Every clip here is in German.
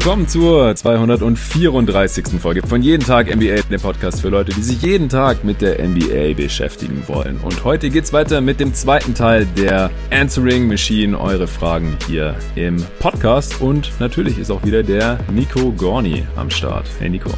willkommen zur 234. Folge von Jeden Tag NBA, dem Podcast für Leute, die sich jeden Tag mit der NBA beschäftigen wollen. Und heute geht's weiter mit dem zweiten Teil der Answering Machine, eure Fragen hier im Podcast. Und natürlich ist auch wieder der Nico Gorni am Start. Hey Nico.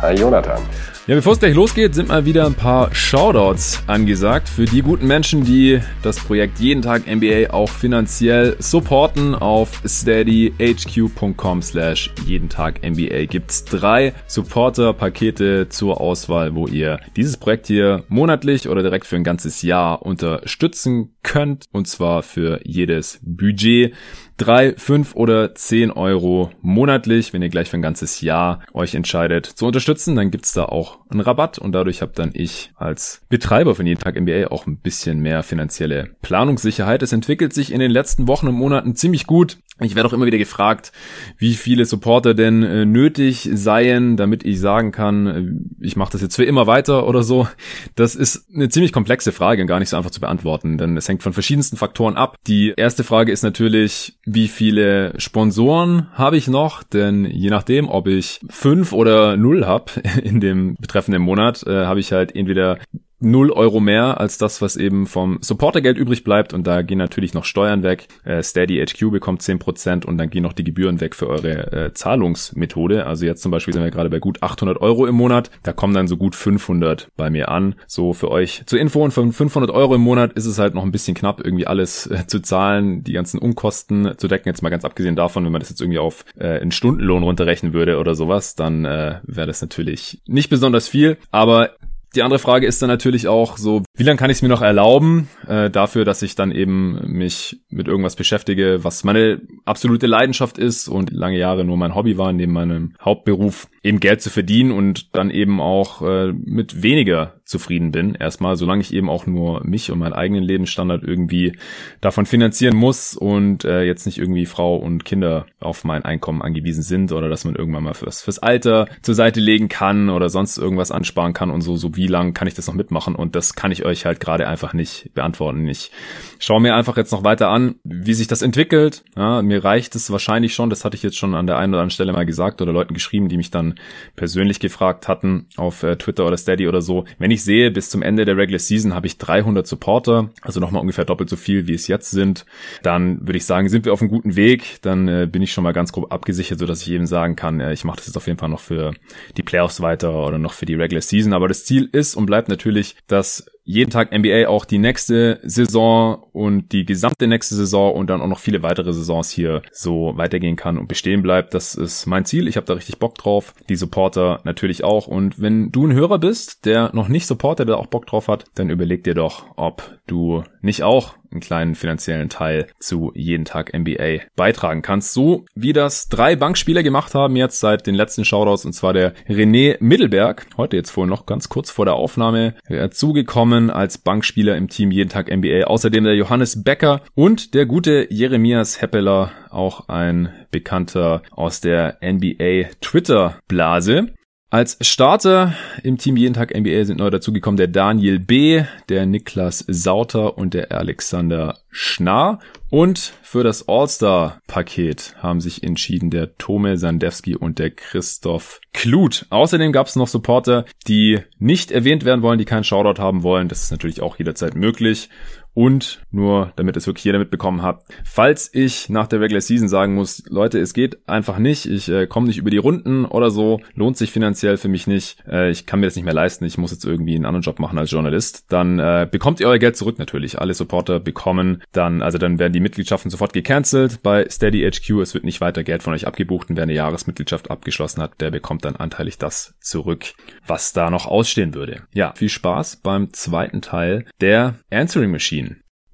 Hi Jonathan. Ja, bevor es gleich losgeht, sind mal wieder ein paar Shoutouts angesagt für die guten Menschen, die das Projekt Jeden Tag NBA auch finanziell supporten. Auf steadyhq.com slash jeden Tag NBA gibt's drei Supporter-Pakete zur Auswahl, wo ihr dieses Projekt hier monatlich oder direkt für ein ganzes Jahr unterstützen könnt. Und zwar für jedes Budget drei, fünf oder zehn Euro monatlich, wenn ihr gleich für ein ganzes Jahr euch entscheidet zu unterstützen, dann gibt's da auch einen Rabatt und dadurch habe dann ich als Betreiber von jeden Tag NBA auch ein bisschen mehr finanzielle Planungssicherheit. Es entwickelt sich in den letzten Wochen und Monaten ziemlich gut. Ich werde auch immer wieder gefragt, wie viele Supporter denn äh, nötig seien, damit ich sagen kann, äh, ich mache das jetzt für immer weiter oder so. Das ist eine ziemlich komplexe Frage und gar nicht so einfach zu beantworten, denn es hängt von verschiedensten Faktoren ab. Die erste Frage ist natürlich, wie viele Sponsoren habe ich noch? Denn je nachdem, ob ich fünf oder null habe in dem betreffenden Monat, äh, habe ich halt entweder 0 Euro mehr als das, was eben vom Supportergeld übrig bleibt. Und da gehen natürlich noch Steuern weg. Äh, Steady HQ bekommt 10% und dann gehen noch die Gebühren weg für eure äh, Zahlungsmethode. Also jetzt zum Beispiel sind wir gerade bei gut 800 Euro im Monat. Da kommen dann so gut 500 bei mir an. So für euch zur Info. Und von 500 Euro im Monat ist es halt noch ein bisschen knapp, irgendwie alles äh, zu zahlen, die ganzen Unkosten zu decken. Jetzt mal ganz abgesehen davon, wenn man das jetzt irgendwie auf äh, einen Stundenlohn runterrechnen würde oder sowas, dann äh, wäre das natürlich nicht besonders viel. Aber die andere Frage ist dann natürlich auch so, wie lange kann ich es mir noch erlauben, äh, dafür, dass ich dann eben mich mit irgendwas beschäftige, was meine absolute Leidenschaft ist und lange Jahre nur mein Hobby war, neben meinem Hauptberuf eben Geld zu verdienen und dann eben auch äh, mit weniger zufrieden bin. Erstmal, solange ich eben auch nur mich und meinen eigenen Lebensstandard irgendwie davon finanzieren muss und äh, jetzt nicht irgendwie Frau und Kinder auf mein Einkommen angewiesen sind oder dass man irgendwann mal fürs, fürs Alter zur Seite legen kann oder sonst irgendwas ansparen kann und so, so wie lang kann ich das noch mitmachen und das kann ich euch halt gerade einfach nicht beantworten. Ich schaue mir einfach jetzt noch weiter an, wie sich das entwickelt. Ja, mir reicht es wahrscheinlich schon, das hatte ich jetzt schon an der einen oder anderen Stelle mal gesagt oder Leuten geschrieben, die mich dann persönlich gefragt hatten auf äh, Twitter oder Steady oder so. Wenn ich sehe, bis zum Ende der Regular Season habe ich 300 Supporter, also nochmal ungefähr doppelt so viel, wie es jetzt sind, dann würde ich sagen, sind wir auf einem guten Weg. Dann äh, bin ich schon mal ganz grob abgesichert, so dass ich eben sagen kann, äh, ich mache das jetzt auf jeden Fall noch für die Playoffs weiter oder noch für die Regular Season. Aber das Ziel ist und bleibt natürlich, dass jeden Tag NBA auch die nächste Saison und die gesamte nächste Saison und dann auch noch viele weitere Saisons hier so weitergehen kann und bestehen bleibt. Das ist mein Ziel. Ich habe da richtig Bock drauf. Die Supporter natürlich auch. Und wenn du ein Hörer bist, der noch nicht Supporter, der auch Bock drauf hat, dann überleg dir doch, ob du nicht auch einen kleinen finanziellen Teil zu jeden Tag NBA beitragen kannst. So wie das drei Bankspieler gemacht haben jetzt seit den letzten Shoutouts und zwar der René Mittelberg. Heute jetzt vorhin noch ganz kurz vor der Aufnahme dazugekommen als Bankspieler im Team jeden Tag NBA. Außerdem der Johannes Becker und der gute Jeremias Heppeler, auch ein Bekannter aus der NBA Twitter Blase. Als Starter im Team Jeden Tag NBA sind neu dazugekommen der Daniel B., der Niklas Sauter und der Alexander Schnarr. Und für das All-Star-Paket haben sich entschieden der Tome Sandewski und der Christoph Kluth. Außerdem gab es noch Supporter, die nicht erwähnt werden wollen, die keinen Shoutout haben wollen. Das ist natürlich auch jederzeit möglich. Und nur, damit es wirklich jeder mitbekommen hat, falls ich nach der Regular Season sagen muss, Leute, es geht einfach nicht, ich äh, komme nicht über die Runden oder so, lohnt sich finanziell für mich nicht, äh, ich kann mir das nicht mehr leisten, ich muss jetzt irgendwie einen anderen Job machen als Journalist, dann äh, bekommt ihr euer Geld zurück natürlich. Alle Supporter bekommen dann, also dann werden die Mitgliedschaften sofort gecancelt bei Steady HQ, es wird nicht weiter Geld von euch abgebucht und wer eine Jahresmitgliedschaft abgeschlossen hat, der bekommt dann anteilig das zurück, was da noch ausstehen würde. Ja, viel Spaß beim zweiten Teil der Answering Machine.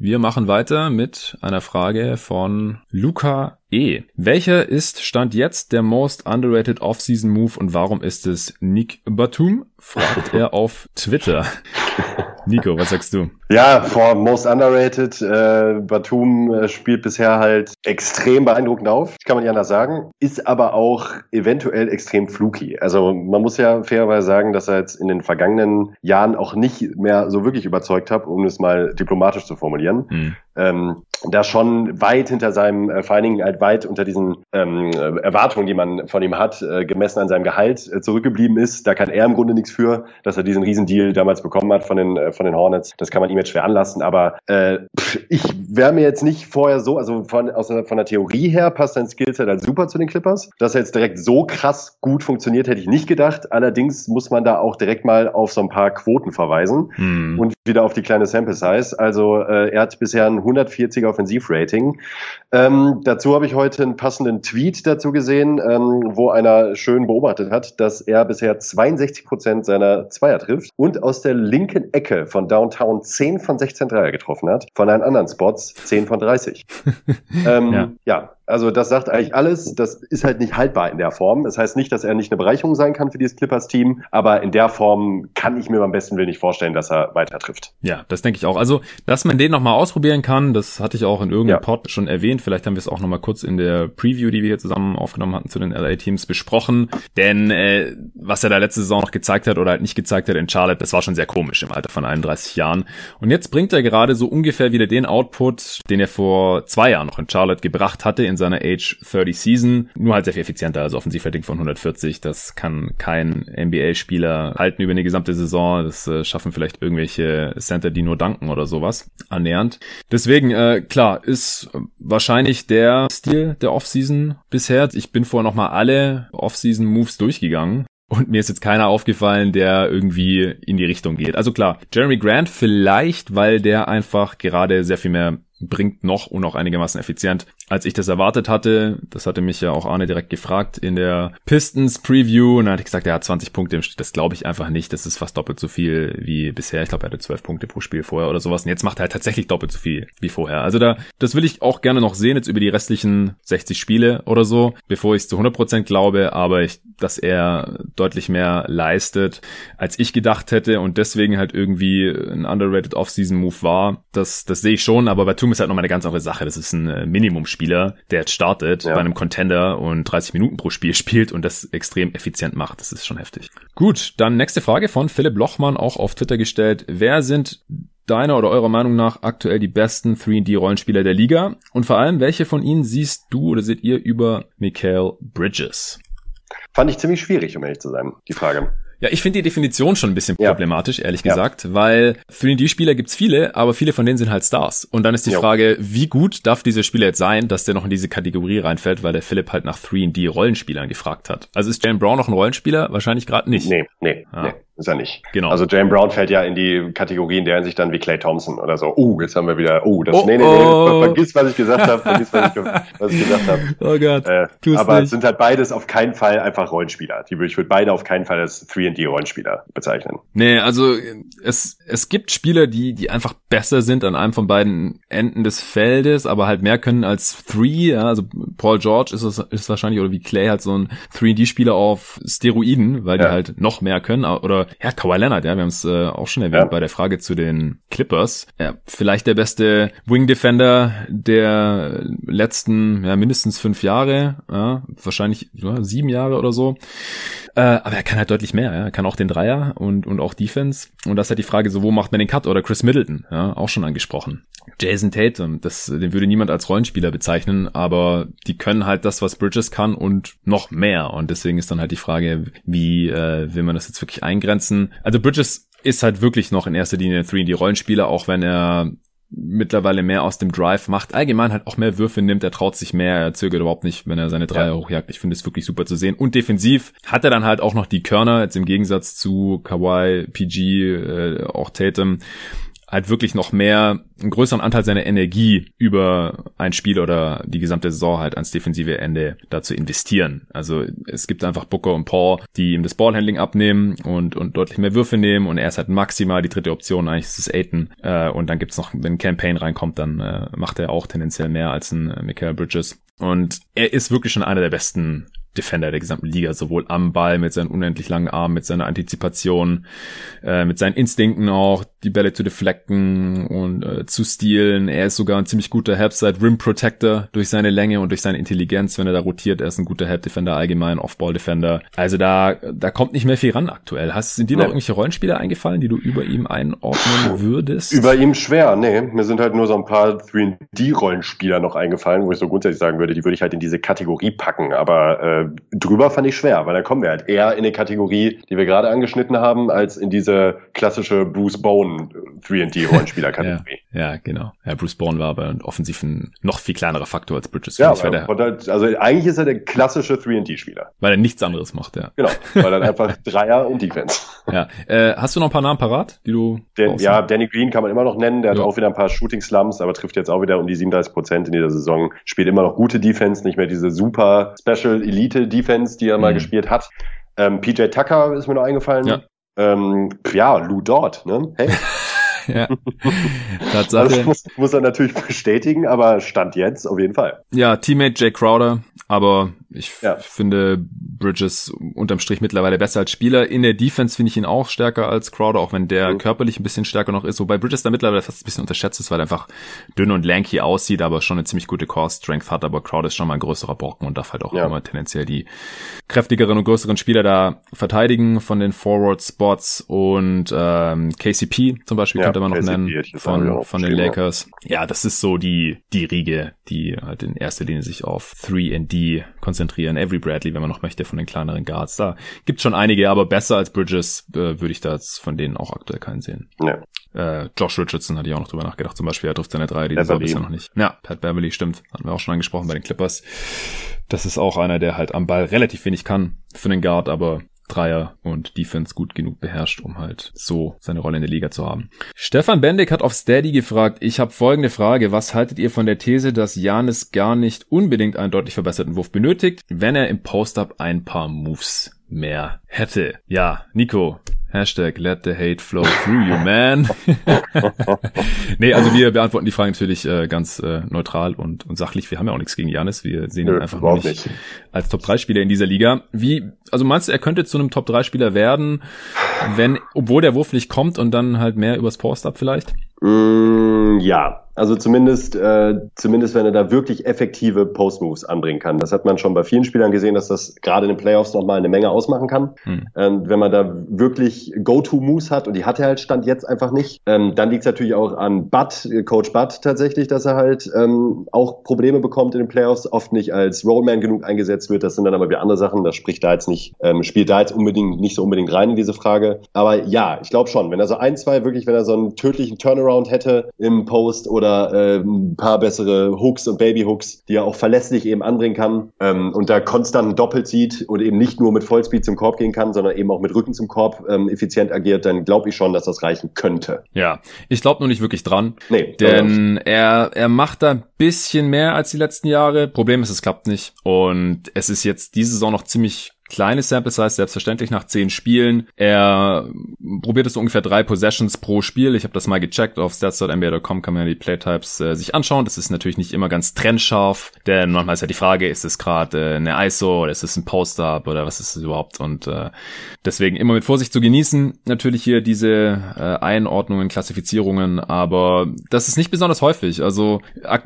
Wir machen weiter mit einer Frage von Luca E. Welcher ist Stand jetzt der most underrated Off-Season Move und warum ist es Nick Batum? fragt er auf Twitter. Nico, was sagst du? Ja, for most underrated. Äh, Batum äh, spielt bisher halt extrem beeindruckend auf, kann man ja anders sagen. Ist aber auch eventuell extrem fluky. Also man muss ja fairerweise sagen, dass er jetzt in den vergangenen Jahren auch nicht mehr so wirklich überzeugt hat, um es mal diplomatisch zu formulieren. Hm. Ähm, da schon weit hinter seinem, äh, vor allen Dingen halt weit unter diesen ähm, äh, Erwartungen, die man von ihm hat, äh, gemessen an seinem Gehalt äh, zurückgeblieben ist. Da kann er im Grunde nichts für, dass er diesen Riesendeal damals bekommen hat von den äh, von den Hornets. Das kann man ihm jetzt schwer anlassen. Aber äh, ich wäre mir jetzt nicht vorher so, also von aus der, von der Theorie her passt sein Skillset halt super zu den Clippers. Dass er jetzt direkt so krass gut funktioniert, hätte ich nicht gedacht. Allerdings muss man da auch direkt mal auf so ein paar Quoten verweisen hm. und wieder auf die kleine Sample Size. Also äh, er hat bisher ein 140er Offensivrating. Ähm, dazu habe ich heute einen passenden Tweet dazu gesehen, ähm, wo einer schön beobachtet hat, dass er bisher 62 Prozent seiner Zweier trifft und aus der linken Ecke von Downtown 10 von 16 Dreier getroffen hat, von allen anderen Spots 10 von 30. ähm, ja. ja, also das sagt eigentlich alles. Das ist halt nicht haltbar in der Form. Das heißt nicht, dass er nicht eine Bereicherung sein kann für dieses Clippers-Team, aber in der Form kann ich mir beim besten Willen nicht vorstellen, dass er weiter trifft. Ja, das denke ich auch. Also, dass man den nochmal ausprobieren kann, das hatte ich auch in irgendeinem ja. Pod schon erwähnt. Vielleicht haben wir es auch nochmal kurz in der Preview, die wir hier zusammen aufgenommen hatten, zu den LA-Teams besprochen. Denn äh, was er da letzte Saison noch gezeigt hat oder halt nicht gezeigt hat in Charlotte, das war schon sehr komisch im Alter von 31 Jahren. Und jetzt bringt er gerade so ungefähr wieder den Output, den er vor zwei Jahren noch in Charlotte gebracht hatte in seiner Age 30 Season. Nur halt sehr viel effizienter, also Offensivrating von 140. Das kann kein NBA-Spieler halten über eine gesamte Saison. Das äh, schaffen vielleicht irgendwelche Center, die nur danken oder sowas. Annähernd. Deswegen, äh, klar, ist wahrscheinlich der Stil der Offseason bisher. Ich bin vorher nochmal alle Offseason-Moves durchgegangen. Und mir ist jetzt keiner aufgefallen, der irgendwie in die Richtung geht. Also klar, Jeremy Grant vielleicht, weil der einfach gerade sehr viel mehr bringt noch und auch einigermaßen effizient, als ich das erwartet hatte. Das hatte mich ja auch Arne direkt gefragt in der Pistons Preview und dann hatte ich gesagt, er hat 20 Punkte im Schnitt. Das glaube ich einfach nicht. Das ist fast doppelt so viel wie bisher. Ich glaube, er hatte 12 Punkte pro Spiel vorher oder sowas. Und jetzt macht er halt tatsächlich doppelt so viel wie vorher. Also da, das will ich auch gerne noch sehen jetzt über die restlichen 60 Spiele oder so, bevor ich es zu 100% glaube. Aber ich, dass er deutlich mehr leistet, als ich gedacht hätte und deswegen halt irgendwie ein underrated Offseason Move war, das, das sehe ich schon. Aber bei Tum ist halt nochmal eine ganz andere Sache. Das ist ein äh, Minimumspieler, der jetzt startet ja. bei einem Contender und 30 Minuten pro Spiel spielt und das extrem effizient macht. Das ist schon heftig. Gut, dann nächste Frage von Philipp Lochmann, auch auf Twitter gestellt. Wer sind deiner oder eurer Meinung nach aktuell die besten 3D-Rollenspieler der Liga? Und vor allem, welche von ihnen siehst du oder seht ihr über Mikael Bridges? Fand ich ziemlich schwierig, um ehrlich zu sein, die Frage. Ja, ich finde die Definition schon ein bisschen problematisch, ja. ehrlich gesagt, ja. weil 3D-Spieler gibt's viele, aber viele von denen sind halt Stars. Und dann ist die jo. Frage, wie gut darf dieser Spieler jetzt sein, dass der noch in diese Kategorie reinfällt, weil der Philipp halt nach 3D-Rollenspielern gefragt hat. Also ist Jalen Brown noch ein Rollenspieler? Wahrscheinlich gerade nicht. Nee, nee, ah. nee. Ist er nicht. Genau. Also Jalen Brown fällt ja in die Kategorie, in der sich dann wie Clay Thompson oder so. Oh, jetzt haben wir wieder. Oh, das. Oh, nee, nee, nee. Oh. Vergiss, was ich gesagt habe. Vergiss, was ich, was ich gesagt habe. Oh Gott. Äh, aber nicht. es sind halt beides auf keinen Fall einfach Rollenspieler. Die, ich würde beide auf keinen Fall als 3D-Rollenspieler bezeichnen. Nee, also es, es gibt Spieler, die, die einfach besser sind an einem von beiden Enden des Feldes, aber halt mehr können als 3. Ja, also Paul George ist, es, ist wahrscheinlich, oder wie Clay halt so ein 3D-Spieler auf Steroiden, weil ja. die halt noch mehr können. Oder ja, Kawhi Leonard, ja, wir haben es äh, auch schon erwähnt ja. bei der Frage zu den Clippers. Ja, vielleicht der beste Wing Defender der letzten, ja, mindestens fünf Jahre, ja, wahrscheinlich ja, sieben Jahre oder so. Äh, aber er kann halt deutlich mehr, ja. Er kann auch den Dreier und, und auch Defense. Und das ist halt die Frage, so wo macht man den Cut? Oder Chris Middleton, ja, auch schon angesprochen. Jason Tatum, das, den würde niemand als Rollenspieler bezeichnen, aber die können halt das, was Bridges kann und noch mehr. Und deswegen ist dann halt die Frage, wie äh, will man das jetzt wirklich eingrenzen? Also Bridges ist halt wirklich noch in erster Linie 3D-Rollenspieler, auch wenn er mittlerweile mehr aus dem Drive macht, allgemein halt auch mehr Würfe nimmt, er traut sich mehr, er zögert überhaupt nicht, wenn er seine Dreier ja. hochjagt. Ich finde es wirklich super zu sehen. Und defensiv hat er dann halt auch noch die Körner, jetzt im Gegensatz zu Kawhi, PG, äh, auch Tatum, halt wirklich noch mehr, einen größeren Anteil seiner Energie über ein Spiel oder die gesamte Saison halt ans defensive Ende dazu investieren. Also es gibt einfach Booker und Paul, die ihm das Ballhandling abnehmen und, und deutlich mehr Würfe nehmen und er ist halt maximal die dritte Option, eigentlich ist es Aiton. Äh, und dann gibt's noch, wenn Campaign reinkommt, dann äh, macht er auch tendenziell mehr als ein äh, Michael Bridges. Und er ist wirklich schon einer der besten Defender der gesamten Liga, sowohl am Ball mit seinen unendlich langen Armen, mit seiner Antizipation, äh, mit seinen Instinkten auch, die Bälle zu deflecken und äh, zu stealen. Er ist sogar ein ziemlich guter Helpside Rim Protector durch seine Länge und durch seine Intelligenz, wenn er da rotiert. Er ist ein guter Help Defender allgemein, Off-Ball Defender. Also da, da kommt nicht mehr viel ran aktuell. Hast, sind dir noch irgendwelche Rollenspieler eingefallen, die du über ihm einordnen würdest? Über ihm schwer, nee. Mir sind halt nur so ein paar 3D-Rollenspieler noch eingefallen, wo ich so grundsätzlich sagen würde, die würde ich halt in diese Kategorie packen. Aber äh, drüber fand ich schwer, weil da kommen wir halt eher in eine Kategorie, die wir gerade angeschnitten haben, als in diese klassische Bruce Bone 3D-Rollenspieler-Kategorie. ja, ja, genau. Ja, Bruce Bone war aber offensiv ein noch viel kleinerer Faktor als Bridges. Ja, ich, der, halt, also eigentlich ist er der klassische 3D-Spieler. Weil er nichts anderes macht, ja. Genau, weil er einfach Dreier und Defense. Ja, äh, hast du noch ein paar Namen parat, die du Den, Ja, Danny Green kann man immer noch nennen, der ja. hat auch wieder ein paar Shooting-Slums, aber trifft jetzt auch wieder um die 37 Prozent in dieser Saison, spielt immer noch gute Defense, nicht mehr diese super Special Elite Defense, die er mhm. mal gespielt hat. Ähm, PJ Tucker ist mir noch eingefallen. Ja, ähm, ja Lou Dort, ne? Hey. ja. Tatsache. Das muss, muss er natürlich bestätigen, aber Stand jetzt auf jeden Fall. Ja, Teammate Jay Crowder, aber ich ja. finde Bridges unterm Strich mittlerweile besser als Spieler. In der Defense finde ich ihn auch stärker als Crowder, auch wenn der mhm. körperlich ein bisschen stärker noch ist. Wobei Bridges da mittlerweile fast ein bisschen unterschätzt ist, weil er einfach dünn und lanky aussieht, aber schon eine ziemlich gute Core-Strength hat. Aber Crowder ist schon mal ein größerer Brocken und darf halt auch ja. immer tendenziell die kräftigeren und größeren Spieler da verteidigen von den Forward-Spots. Und ähm, KCP zum Beispiel ja, könnte man noch KCP nennen von, von den Lakers. Ja, das ist so die, die Riege, die halt in erster Linie sich auf 3D konzentrieren. Avery Bradley, wenn man noch möchte, von den kleineren Guards. Da gibt schon einige, aber besser als Bridges äh, würde ich da jetzt von denen auch aktuell keinen sehen. Ja. Äh, Josh Richardson hatte ich auch noch drüber nachgedacht. Zum Beispiel, er trifft seine drei, die ist bisher noch nicht. Ja, Pat Beverly, stimmt. Hatten wir auch schon angesprochen bei den Clippers. Das ist auch einer, der halt am Ball relativ wenig kann für den Guard, aber Dreier und Defense gut genug beherrscht, um halt so seine Rolle in der Liga zu haben. Stefan Bendig hat auf Steady gefragt, ich habe folgende Frage, was haltet ihr von der These, dass Janis gar nicht unbedingt einen deutlich verbesserten Wurf benötigt, wenn er im Post-Up ein paar Moves mehr hätte? Ja, Nico, Hashtag let the hate flow through you, man. nee, also wir beantworten die Frage natürlich äh, ganz äh, neutral und, und sachlich. Wir haben ja auch nichts gegen Janis. Wir sehen ihn einfach nicht, nicht als Top-3-Spieler in dieser Liga. Wie, also meinst du, er könnte zu einem Top-3-Spieler werden, wenn, obwohl der Wurf nicht kommt und dann halt mehr übers Post-Up vielleicht? Mm, ja, also zumindest, äh, zumindest wenn er da wirklich effektive Post-Moves anbringen kann. Das hat man schon bei vielen Spielern gesehen, dass das gerade in den Playoffs nochmal eine Menge ausmachen kann. Hm. Ähm, wenn man da wirklich Go-To-Moves hat und die hat er halt Stand jetzt einfach nicht, ähm, dann liegt es natürlich auch an Butt, Coach Butt tatsächlich, dass er halt ähm, auch Probleme bekommt in den Playoffs, oft nicht als Rollman genug eingesetzt wird. Das sind dann aber wieder andere Sachen. Das spricht da jetzt nicht, ähm, spielt da jetzt unbedingt nicht so unbedingt rein in diese Frage. Aber ja, ich glaube schon, wenn er so ein, zwei wirklich, wenn er so einen tödlichen Turnaround hätte im Post oder oder äh, ein paar bessere Hooks und Baby-Hooks, die er auch verlässlich eben anbringen kann ähm, und da konstant doppelt sieht und eben nicht nur mit Vollspeed zum Korb gehen kann, sondern eben auch mit Rücken zum Korb ähm, effizient agiert, dann glaube ich schon, dass das reichen könnte. Ja, ich glaube nur nicht wirklich dran. Nee. Denn er, er macht da ein bisschen mehr als die letzten Jahre. Problem ist, es klappt nicht. Und es ist jetzt diese Saison noch ziemlich kleine Sample Size, selbstverständlich nach zehn Spielen. Er probiert es so ungefähr drei Possessions pro Spiel. Ich habe das mal gecheckt. Auf stats.nba.com kann man ja die Playtypes äh, sich anschauen. Das ist natürlich nicht immer ganz trennscharf, denn manchmal ist ja die Frage, ist es gerade äh, eine ISO oder ist es ein Post-Up oder was ist es überhaupt? Und äh, deswegen immer mit Vorsicht zu genießen. Natürlich hier diese äh, Einordnungen, Klassifizierungen, aber das ist nicht besonders häufig. Also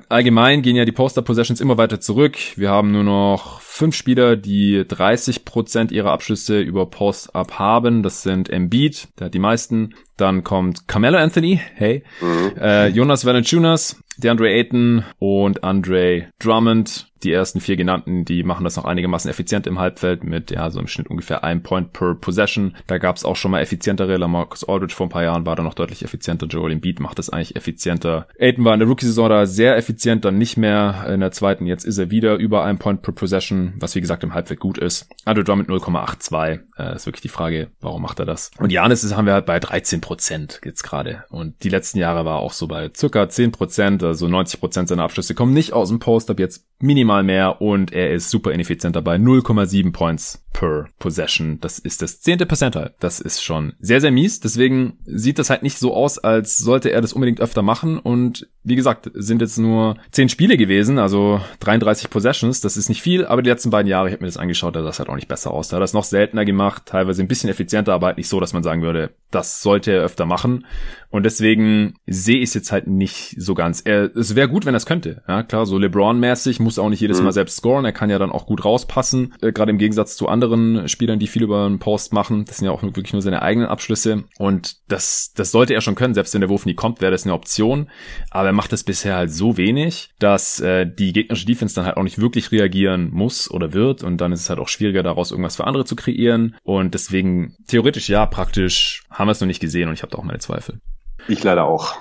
allgemein gehen ja die Post-Up-Possessions immer weiter zurück. Wir haben nur noch fünf Spieler, die 30 Prozent ihrer Abschlüsse über Post-Up haben. Das sind Embiid, der hat die meisten. Dann kommt Carmelo Anthony, hey, mhm. äh, Jonas Valanciunas, DeAndre Ayton und Andre Drummond die ersten vier genannten, die machen das noch einigermaßen effizient im Halbfeld mit ja so im Schnitt ungefähr ein Point per Possession. Da gab es auch schon mal effizientere. Lamarcus Aldridge vor ein paar Jahren war da noch deutlich effizienter. Joel Embiid macht das eigentlich effizienter. Aiton war in der Rookie-Saison da sehr effizient, dann nicht mehr in der zweiten. Jetzt ist er wieder über ein Point per Possession, was wie gesagt im Halbfeld gut ist. Andre Drummond 0,82. Äh, ist wirklich die Frage, warum macht er das? Und Janis haben wir halt bei 13 Prozent jetzt gerade. Und die letzten Jahre war auch so bei circa 10 Prozent, also 90 Prozent seiner Abschlüsse kommen nicht aus dem Post, ab jetzt minimal mehr und er ist super ineffizient dabei. 0,7 Points per Possession. Das ist das zehnte Percentile. Das ist schon sehr, sehr mies. Deswegen sieht das halt nicht so aus, als sollte er das unbedingt öfter machen. Und wie gesagt, sind jetzt nur zehn Spiele gewesen, also 33 Possessions. Das ist nicht viel, aber die letzten beiden Jahre, ich habe mir das angeschaut, da sah das halt auch nicht besser aus. Da hat er es noch seltener gemacht, teilweise ein bisschen effizienter, aber halt nicht so, dass man sagen würde, das sollte er öfter machen. Und deswegen sehe ich es jetzt halt nicht so ganz. Er, es wäre gut, wenn er es könnte. Ja, klar, so LeBron-mäßig muss auch nicht jedes mhm. Mal selbst scoren. Er kann ja dann auch gut rauspassen. Äh, Gerade im Gegensatz zu anderen Spielern, die viel über einen Post machen. Das sind ja auch wirklich nur seine eigenen Abschlüsse. Und das, das sollte er schon können. Selbst wenn der Wurf nie kommt, wäre das eine Option. Aber er macht das bisher halt so wenig, dass äh, die gegnerische Defense dann halt auch nicht wirklich reagieren muss oder wird. Und dann ist es halt auch schwieriger, daraus irgendwas für andere zu kreieren. Und deswegen, theoretisch ja, praktisch haben wir es noch nicht gesehen und ich habe da auch meine Zweifel. Ich leider auch.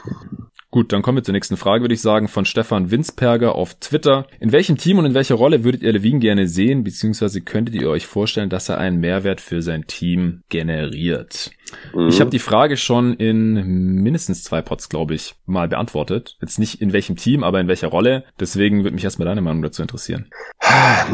Gut, dann kommen wir zur nächsten Frage, würde ich sagen, von Stefan Winsperger auf Twitter. In welchem Team und in welcher Rolle würdet ihr Levine gerne sehen, beziehungsweise könntet ihr euch vorstellen, dass er einen Mehrwert für sein Team generiert? Mhm. Ich habe die Frage schon in mindestens zwei Pots, glaube ich, mal beantwortet. Jetzt nicht in welchem Team, aber in welcher Rolle. Deswegen würde mich erstmal deine Meinung dazu interessieren.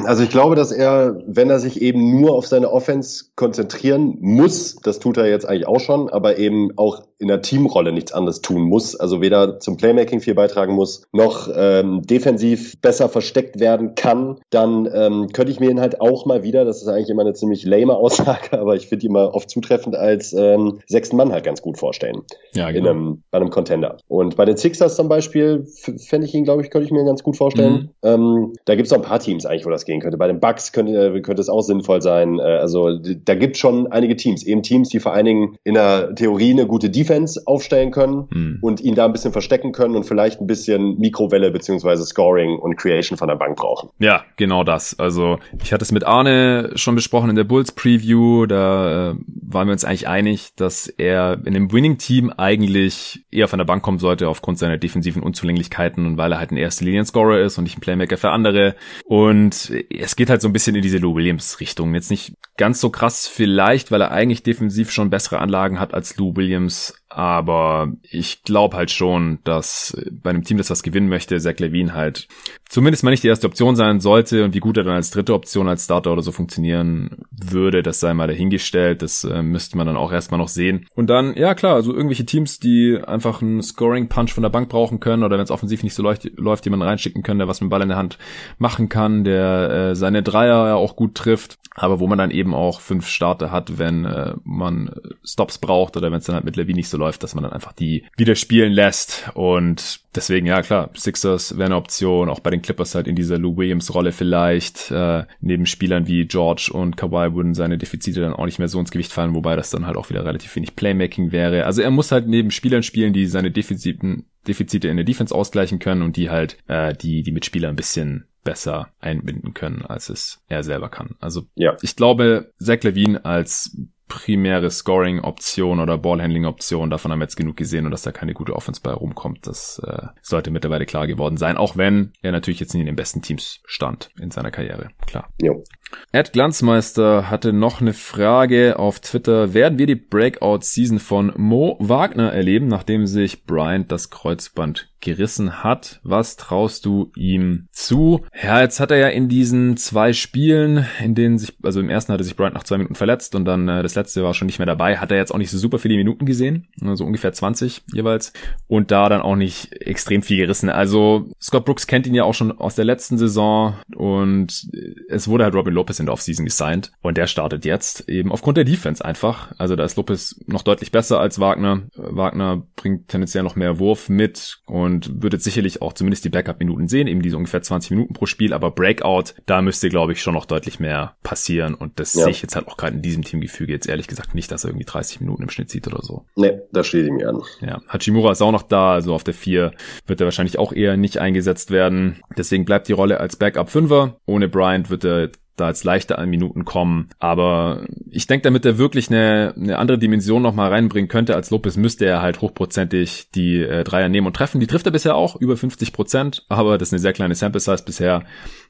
Also ich glaube, dass er, wenn er sich eben nur auf seine Offense konzentrieren muss, das tut er jetzt eigentlich auch schon, aber eben auch in der Teamrolle nichts anderes tun muss, also weder zum Playmaking viel beitragen muss, noch ähm, defensiv besser versteckt werden kann, dann ähm, könnte ich mir ihn halt auch mal wieder, das ist eigentlich immer eine ziemlich lame Aussage, aber ich finde die immer oft zutreffend als ähm, sechsten Mann halt ganz gut vorstellen. Ja, genau. In einem, bei einem Contender. Und bei den Sixers zum Beispiel fände ich ihn, glaube ich, könnte ich mir ganz gut vorstellen. Mhm. Ähm, da gibt es auch ein paar Teams eigentlich, wo das gehen könnte. Bei den Bucks könnte, äh, könnte es auch sinnvoll sein. Äh, also da gibt schon einige Teams, eben Teams, die vor allen Dingen in der Theorie eine gute Defense aufstellen können mhm. und ihn da ein bisschen verstecken können und vielleicht ein bisschen Mikrowelle beziehungsweise Scoring und Creation von der Bank brauchen. Ja, genau das. Also ich hatte es mit Arne schon besprochen in der Bulls Preview. Da äh, waren wir uns eigentlich einig, dass er in einem Winning-Team eigentlich eher von der Bank kommen sollte aufgrund seiner defensiven Unzulänglichkeiten und weil er halt ein erster Linien-Scorer ist und nicht ein Playmaker für andere. Und es geht halt so ein bisschen in diese Lou Williams-Richtung. Jetzt nicht ganz so krass vielleicht, weil er eigentlich defensiv schon bessere Anlagen hat als Lou Williams, aber ich glaube halt schon, dass bei einem Team, das was gewinnen möchte, Zach Levine halt zumindest mal nicht die erste Option sein sollte und wie gut er dann als dritte Option als Starter oder so funktionieren würde, das sei mal dahingestellt. Das äh, müsste man dann auch erstmal noch sehen. Und dann, ja klar, also irgendwelche Teams, die einfach einen Scoring-Punch von der Bank brauchen können oder wenn es offensiv nicht so läuft, läuft jemanden reinschicken können, der was mit dem Ball in der Hand machen kann, der äh, seine Dreier ja auch gut trifft, aber wo man dann eben auch fünf Starter hat, wenn äh, man Stops braucht oder wenn es dann halt mit Levine nicht so läuft, dass man dann einfach die wieder spielen lässt. Und deswegen, ja klar, Sixers wäre eine Option, auch bei den Clippers halt in dieser Lou Williams-Rolle vielleicht. Äh, neben Spielern wie George und Kawhi würden seine Defizite dann auch nicht mehr so ins Gewicht fallen, wobei das dann halt auch wieder relativ wenig Playmaking wäre. Also er muss halt neben Spielern spielen, die seine Defiziten Defizite in der Defense ausgleichen können und die halt äh, die die Mitspieler ein bisschen besser einbinden können, als es er selber kann. Also ja. ich glaube, Zach Levine als primäre Scoring-Option oder Ballhandling-Option. Davon haben wir jetzt genug gesehen und dass da keine gute Offense bei rumkommt. Das äh, sollte mittlerweile klar geworden sein, auch wenn er natürlich jetzt nicht in den besten Teams stand in seiner Karriere. Klar. Jo. Ed Glanzmeister hatte noch eine Frage auf Twitter. Werden wir die Breakout-Season von Mo Wagner erleben, nachdem sich Bryant das Kreuzband gerissen hat. Was traust du ihm zu? Ja, jetzt hat er ja in diesen zwei Spielen, in denen sich, also im ersten hatte sich Bryant nach zwei Minuten verletzt und dann äh, das letzte war schon nicht mehr dabei, hat er jetzt auch nicht so super viele Minuten gesehen, also ungefähr 20 jeweils und da dann auch nicht extrem viel gerissen. Also Scott Brooks kennt ihn ja auch schon aus der letzten Saison und es wurde halt Robin Lopez in der Offseason gesigned und der startet jetzt eben aufgrund der Defense einfach. Also da ist Lopez noch deutlich besser als Wagner. Wagner bringt tendenziell noch mehr Wurf mit und und würdet sicherlich auch zumindest die Backup-Minuten sehen, eben diese ungefähr 20 Minuten pro Spiel, aber Breakout, da müsste, glaube ich, schon noch deutlich mehr passieren und das ja. sehe ich jetzt halt auch gerade in diesem Teamgefüge jetzt ehrlich gesagt nicht, dass er irgendwie 30 Minuten im Schnitt sieht oder so. Nee, da ich mich an. Ja, Hachimura ist auch noch da, also auf der 4 wird er wahrscheinlich auch eher nicht eingesetzt werden. Deswegen bleibt die Rolle als Backup-Fünfer. Ohne Bryant wird er da jetzt leichter an Minuten kommen. Aber ich denke, damit er wirklich eine, eine andere Dimension nochmal reinbringen könnte als Lopez, müsste er halt hochprozentig die äh, Dreier nehmen und treffen. Die trifft er bisher auch, über 50 Prozent, aber das ist eine sehr kleine Sample Size bisher.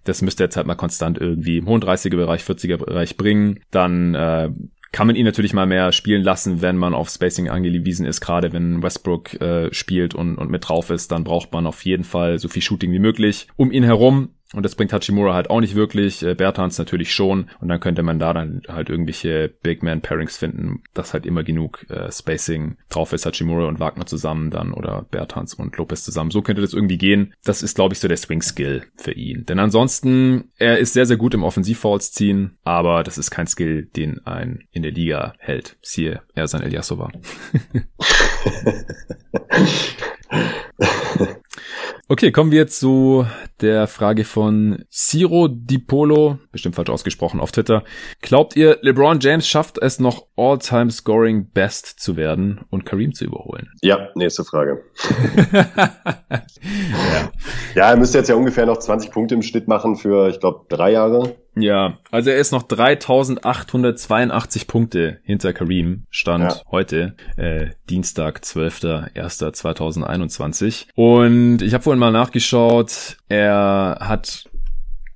Das müsste er jetzt halt mal konstant irgendwie im hohen 30er-Bereich, 40er-Bereich bringen. Dann äh, kann man ihn natürlich mal mehr spielen lassen, wenn man auf Spacing angewiesen ist. Gerade wenn Westbrook äh, spielt und, und mit drauf ist, dann braucht man auf jeden Fall so viel Shooting wie möglich um ihn herum. Und das bringt Hachimura halt auch nicht wirklich. Äh, Bertans natürlich schon. Und dann könnte man da dann halt irgendwelche Big Man Pairings finden, dass halt immer genug äh, Spacing drauf ist. Hachimura und Wagner zusammen dann oder Bertans und Lopez zusammen. So könnte das irgendwie gehen. Das ist, glaube ich, so der Swing Skill für ihn. Denn ansonsten, er ist sehr, sehr gut im Offensiv-Fouls ziehen, aber das ist kein Skill, den ein in der Liga hält. Siehe Ersan Eliasova. Okay, kommen wir zu der Frage von Ciro Dipolo, bestimmt falsch ausgesprochen auf Twitter. Glaubt ihr, LeBron James schafft es noch All-Time Scoring Best zu werden und Kareem zu überholen? Ja, nächste Frage. ja. ja, er müsste jetzt ja ungefähr noch 20 Punkte im Schnitt machen für, ich glaube, drei Jahre. Ja, also er ist noch 3882 Punkte hinter Kareem, stand ja. heute, äh, Dienstag, 12.01.2021. Und ich habe vorhin mal nachgeschaut, er hat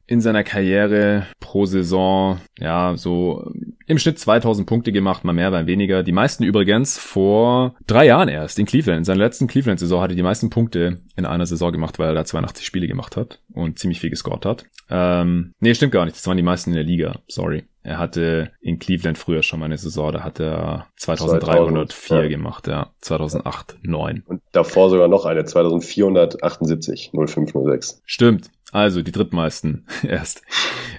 in seiner Karriere pro Saison, ja, so im Schnitt 2000 Punkte gemacht, mal mehr, mal weniger. Die meisten übrigens vor drei Jahren erst in Cleveland. In seiner letzten Cleveland-Saison hatte er die meisten Punkte in einer Saison gemacht, weil er da 82 Spiele gemacht hat und ziemlich viel gescored hat. Ähm, nee, stimmt gar nicht. Das waren die meisten in der Liga. Sorry. Er hatte in Cleveland früher schon mal eine Saison, da hat er 2304 2000, ja. gemacht, ja. 2008, 9. Und davor sogar noch eine, 2478, 0506. Stimmt. Also die drittmeisten erst.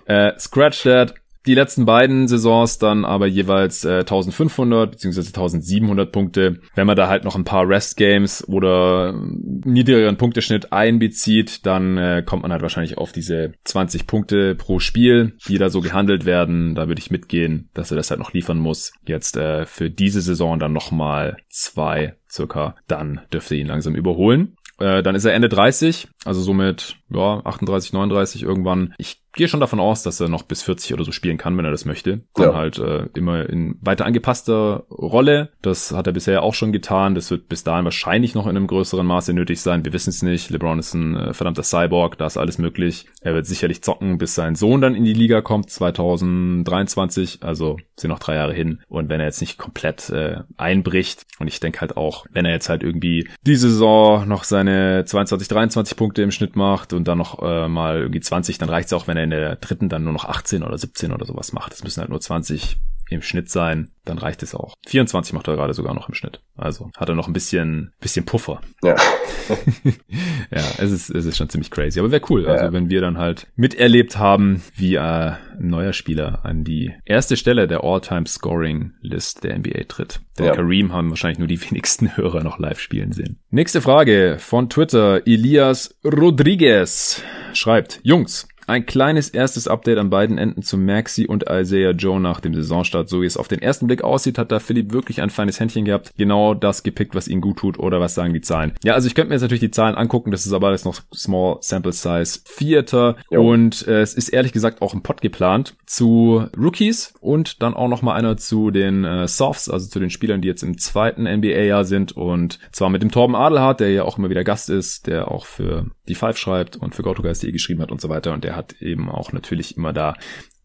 Äh, Scratch That die letzten beiden Saisons dann aber jeweils äh, 1500 bzw. 1700 Punkte. Wenn man da halt noch ein paar Rest Games oder niedrigeren Punkteschnitt einbezieht, dann äh, kommt man halt wahrscheinlich auf diese 20 Punkte pro Spiel, die da so gehandelt werden. Da würde ich mitgehen, dass er das halt noch liefern muss. Jetzt äh, für diese Saison dann nochmal zwei circa. Dann dürfte ihn langsam überholen. Äh, dann ist er Ende 30, also somit ja, 38, 39 irgendwann. Ich gehe schon davon aus, dass er noch bis 40 oder so spielen kann, wenn er das möchte. Dann ja. halt äh, immer in weiter angepasster Rolle. Das hat er bisher auch schon getan. Das wird bis dahin wahrscheinlich noch in einem größeren Maße nötig sein. Wir wissen es nicht. LeBron ist ein äh, verdammter Cyborg, da ist alles möglich. Er wird sicherlich zocken, bis sein Sohn dann in die Liga kommt, 2023. Also sind noch drei Jahre hin. Und wenn er jetzt nicht komplett äh, einbricht, und ich denke halt auch, wenn er jetzt halt irgendwie diese Saison noch seine 22, 23 Punkte im Schnitt macht und dann noch äh, mal irgendwie 20, dann reicht es auch, wenn er in der dritten dann nur noch 18 oder 17 oder sowas macht. Es müssen halt nur 20 im Schnitt sein, dann reicht es auch. 24 macht er gerade sogar noch im Schnitt. Also hat er noch ein bisschen, bisschen Puffer. Ja. ja, es ist, es ist schon ziemlich crazy. Aber wäre cool. Ja. Also wenn wir dann halt miterlebt haben, wie äh, ein neuer Spieler an die erste Stelle der All-Time-Scoring-List der NBA tritt. Denn ja. Kareem haben wahrscheinlich nur die wenigsten Hörer noch live spielen sehen. Nächste Frage von Twitter. Elias Rodriguez schreibt, Jungs, ein kleines erstes Update an beiden Enden zu Maxi und Isaiah Joe nach dem Saisonstart. So wie es auf den ersten Blick aussieht, hat da Philipp wirklich ein feines Händchen gehabt. Genau das gepickt, was ihn gut tut oder was sagen die Zahlen. Ja, also ich könnte mir jetzt natürlich die Zahlen angucken. Das ist aber alles noch Small Sample Size Theater. Jo. Und äh, es ist ehrlich gesagt auch ein Pod geplant zu Rookies und dann auch noch mal einer zu den äh, Softs, also zu den Spielern, die jetzt im zweiten NBA-Jahr sind. Und zwar mit dem Torben Adelhardt, der ja auch immer wieder Gast ist, der auch für die Five schreibt und für GoToGuys.de geschrieben hat und so weiter. Und der hat eben auch natürlich immer da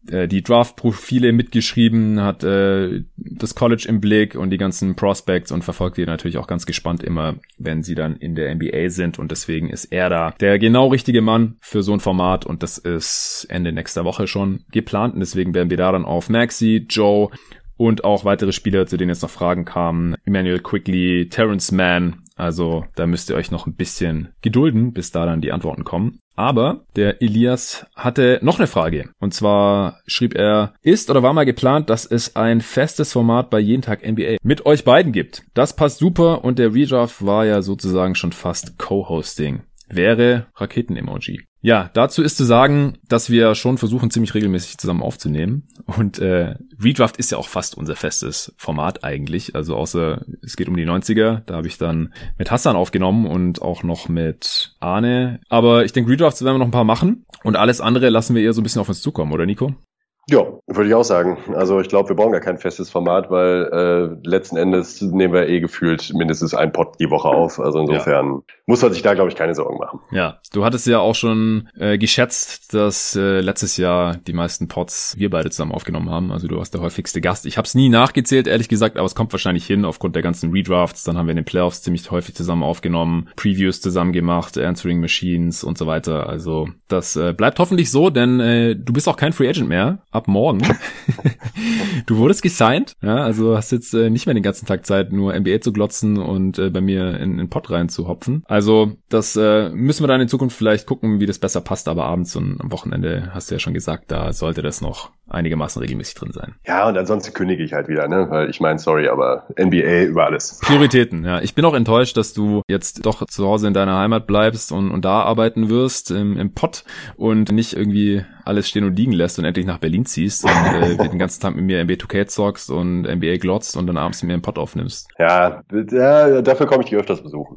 äh, die Draft-Profile mitgeschrieben, hat äh, das College im Blick und die ganzen Prospects und verfolgt die natürlich auch ganz gespannt immer, wenn sie dann in der NBA sind. Und deswegen ist er da der genau richtige Mann für so ein Format. Und das ist Ende nächster Woche schon geplant. Und deswegen werden wir da dann auf Maxi, Joe und auch weitere Spieler, zu denen jetzt noch Fragen kamen, Emmanuel Quickly, Terrence Mann, also da müsst ihr euch noch ein bisschen gedulden, bis da dann die Antworten kommen. Aber der Elias hatte noch eine Frage. Und zwar schrieb er, ist oder war mal geplant, dass es ein festes Format bei jeden Tag NBA mit euch beiden gibt. Das passt super und der Redraft war ja sozusagen schon fast Co-Hosting. Wäre Raketen-Emoji. Ja, dazu ist zu sagen, dass wir schon versuchen, ziemlich regelmäßig zusammen aufzunehmen. Und äh, Redraft ist ja auch fast unser festes Format eigentlich. Also außer es geht um die 90er. Da habe ich dann mit Hassan aufgenommen und auch noch mit Arne. Aber ich denke, Redrafts werden wir noch ein paar machen. Und alles andere lassen wir eher so ein bisschen auf uns zukommen, oder Nico? Ja, würde ich auch sagen. Also ich glaube, wir brauchen gar kein festes Format, weil äh, letzten Endes nehmen wir eh gefühlt mindestens ein Pod die Woche auf. Also insofern ja. muss man sich da, glaube ich, keine Sorgen machen. Ja, du hattest ja auch schon äh, geschätzt, dass äh, letztes Jahr die meisten Pods wir beide zusammen aufgenommen haben. Also du warst der häufigste Gast. Ich habe es nie nachgezählt, ehrlich gesagt, aber es kommt wahrscheinlich hin aufgrund der ganzen Redrafts. Dann haben wir in den Playoffs ziemlich häufig zusammen aufgenommen, Previews zusammen gemacht, Answering Machines und so weiter. Also das äh, bleibt hoffentlich so, denn äh, du bist auch kein Free Agent mehr ab morgen. du wurdest gesigned, ja, also hast jetzt äh, nicht mehr den ganzen Tag Zeit, nur NBA zu glotzen und äh, bei mir in den Pod rein zu hopfen. Also das äh, müssen wir dann in Zukunft vielleicht gucken, wie das besser passt, aber abends und am Wochenende hast du ja schon gesagt, da sollte das noch einigermaßen regelmäßig drin sein. Ja, und ansonsten kündige ich halt wieder, ne? Weil ich meine, sorry, aber NBA über alles. Prioritäten, ja. Ich bin auch enttäuscht, dass du jetzt doch zu Hause in deiner Heimat bleibst und, und da arbeiten wirst im, im Pott und nicht irgendwie alles stehen und liegen lässt und endlich nach Berlin ziehst und äh, den ganzen Tag mit mir NBA 2K zockst und NBA glotzt und dann abends mit mir im Pott aufnimmst. Ja, ja dafür komme ich dich öfters besuchen.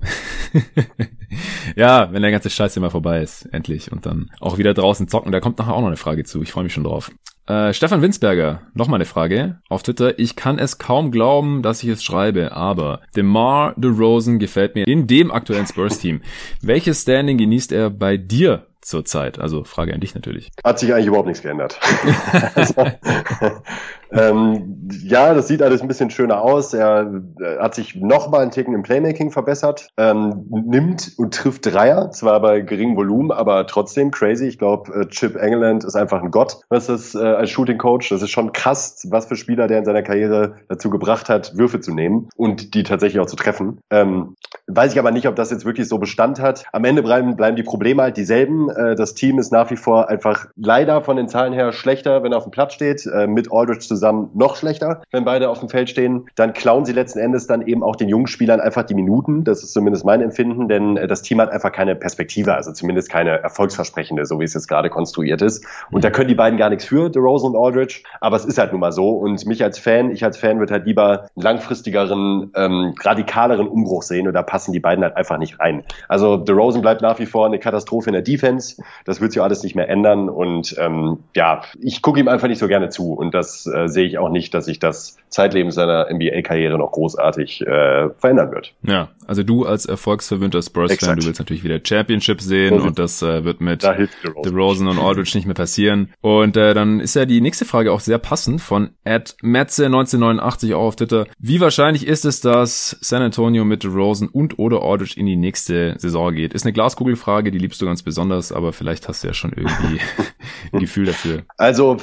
ja, wenn der ganze Scheiß immer vorbei ist, endlich. Und dann auch wieder draußen zocken. Da kommt nachher auch noch eine Frage zu. Ich freue mich schon drauf. Äh, Stefan Winsberger, nochmal eine Frage auf Twitter. Ich kann es kaum glauben, dass ich es schreibe, aber DeMar DeRozan gefällt mir in dem aktuellen Spurs-Team. Welches Standing genießt er bei dir zurzeit? Also Frage an dich natürlich. Hat sich eigentlich überhaupt nichts geändert. also, ähm, ja, das sieht alles ein bisschen schöner aus. Er, er hat sich noch mal einen Ticken im Playmaking verbessert, ähm, nimmt und trifft Dreier, zwar bei geringem Volumen, aber trotzdem crazy. Ich glaube, äh, Chip England ist einfach ein Gott, was das äh, als Shooting Coach. Das ist schon krass, was für Spieler der in seiner Karriere dazu gebracht hat, Würfe zu nehmen und die tatsächlich auch zu treffen. Ähm, weiß ich aber nicht, ob das jetzt wirklich so Bestand hat. Am Ende bleiben, bleiben die Probleme halt dieselben. Äh, das Team ist nach wie vor einfach leider von den Zahlen her schlechter, wenn er auf dem Platz steht, äh, mit Aldridge zusammen noch schlechter, wenn beide auf dem Feld stehen. Dann klauen sie letzten Endes dann eben auch den jungen Spielern einfach die Minuten. Das ist zumindest mein Empfinden, denn äh, das Team hat einfach keine Perspektive, also zumindest keine erfolgsversprechende, so wie es jetzt gerade konstruiert ist. Und da können die beiden gar nichts für, DeRozan und Aldridge. Aber es ist halt nun mal so. Und mich als Fan, ich als Fan würde halt lieber einen langfristigeren, ähm, radikaleren Umbruch sehen und da passen die beiden halt einfach nicht rein. Also DeRozan bleibt nach wie vor eine Katastrophe in der Defense. Das wird sich alles nicht mehr ändern. Und ähm, ja, ich gucke ihm einfach nicht so gerne zu. Und das äh, sehe ich auch nicht, dass sich das zeitlebens seiner NBA-Karriere noch großartig äh, verändern wird. Ja, also du als erfolgsverwöhnter Spurs-Fan, du willst natürlich wieder Championship sehen so und das äh, wird mit DeRozan und Aldridge nicht mehr passieren. Und äh, dann ist ja die nächste Frage auch sehr passend von Ed Metze 1989 auch auf Twitter. Wie wahrscheinlich ist es, dass San Antonio mit DeRozan und oder Aldridge in die nächste Saison geht? Ist eine Glaskugelfrage, die liebst du ganz besonders, aber vielleicht hast du ja schon irgendwie ein Gefühl dafür. Also,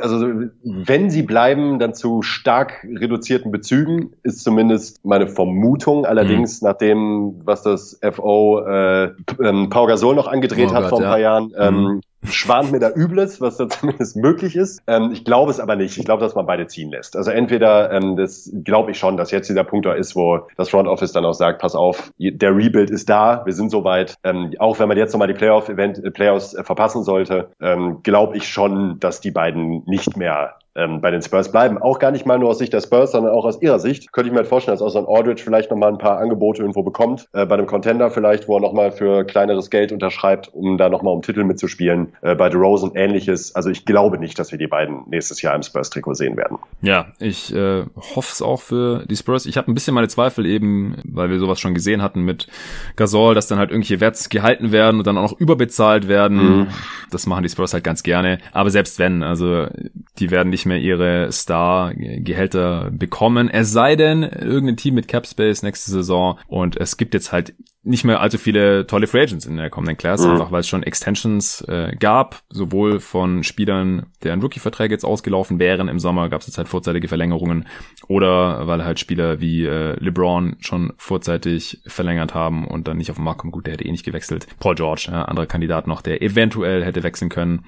also wenn sie bleiben, dann zu stark reduzierten Bezügen, ist zumindest meine Vermutung. Allerdings, mhm. nach dem, was das FO äh, ähm, Pau Gasol noch angedreht oh hat Gott, vor ein paar ja. Jahren, ähm, mhm schwant mir da Übles, was da zumindest möglich ist. Ähm, ich glaube es aber nicht. Ich glaube, dass man beide ziehen lässt. Also entweder, ähm, das glaube ich schon, dass jetzt dieser Punkt da ist, wo das Front Office dann auch sagt, pass auf, der Rebuild ist da, wir sind soweit. Ähm, auch wenn man jetzt nochmal die Playoff-Event, äh, Playoffs äh, verpassen sollte, ähm, glaube ich schon, dass die beiden nicht mehr ähm, bei den Spurs bleiben. Auch gar nicht mal nur aus Sicht der Spurs, sondern auch aus ihrer Sicht. Könnte ich mir halt vorstellen, dass auch so ein Aldridge vielleicht nochmal ein paar Angebote irgendwo bekommt. Äh, bei einem Contender vielleicht, wo er nochmal für kleineres Geld unterschreibt, um da nochmal um Titel mitzuspielen. Äh, bei DeRozan ähnliches. Also ich glaube nicht, dass wir die beiden nächstes Jahr im Spurs-Trikot sehen werden. Ja, ich äh, hoffe es auch für die Spurs. Ich habe ein bisschen meine Zweifel eben, weil wir sowas schon gesehen hatten mit Gasol, dass dann halt irgendwelche Werts gehalten werden und dann auch noch überbezahlt werden. Mhm. Das machen die Spurs halt ganz gerne. Aber selbst wenn, also die werden nicht mehr ihre Star-Gehälter bekommen. Es sei denn, irgendein Team mit Capspace nächste Saison. Und es gibt jetzt halt nicht mehr allzu viele tolle Free Agents in der kommenden Class, mhm. einfach weil es schon Extensions äh, gab, sowohl von Spielern, deren Rookie-Verträge jetzt ausgelaufen wären im Sommer, gab es jetzt halt vorzeitige Verlängerungen, oder weil halt Spieler wie äh, LeBron schon vorzeitig verlängert haben und dann nicht auf den Markt kommen. Gut, der hätte eh nicht gewechselt. Paul George, ja, anderer Kandidat noch, der eventuell hätte wechseln können.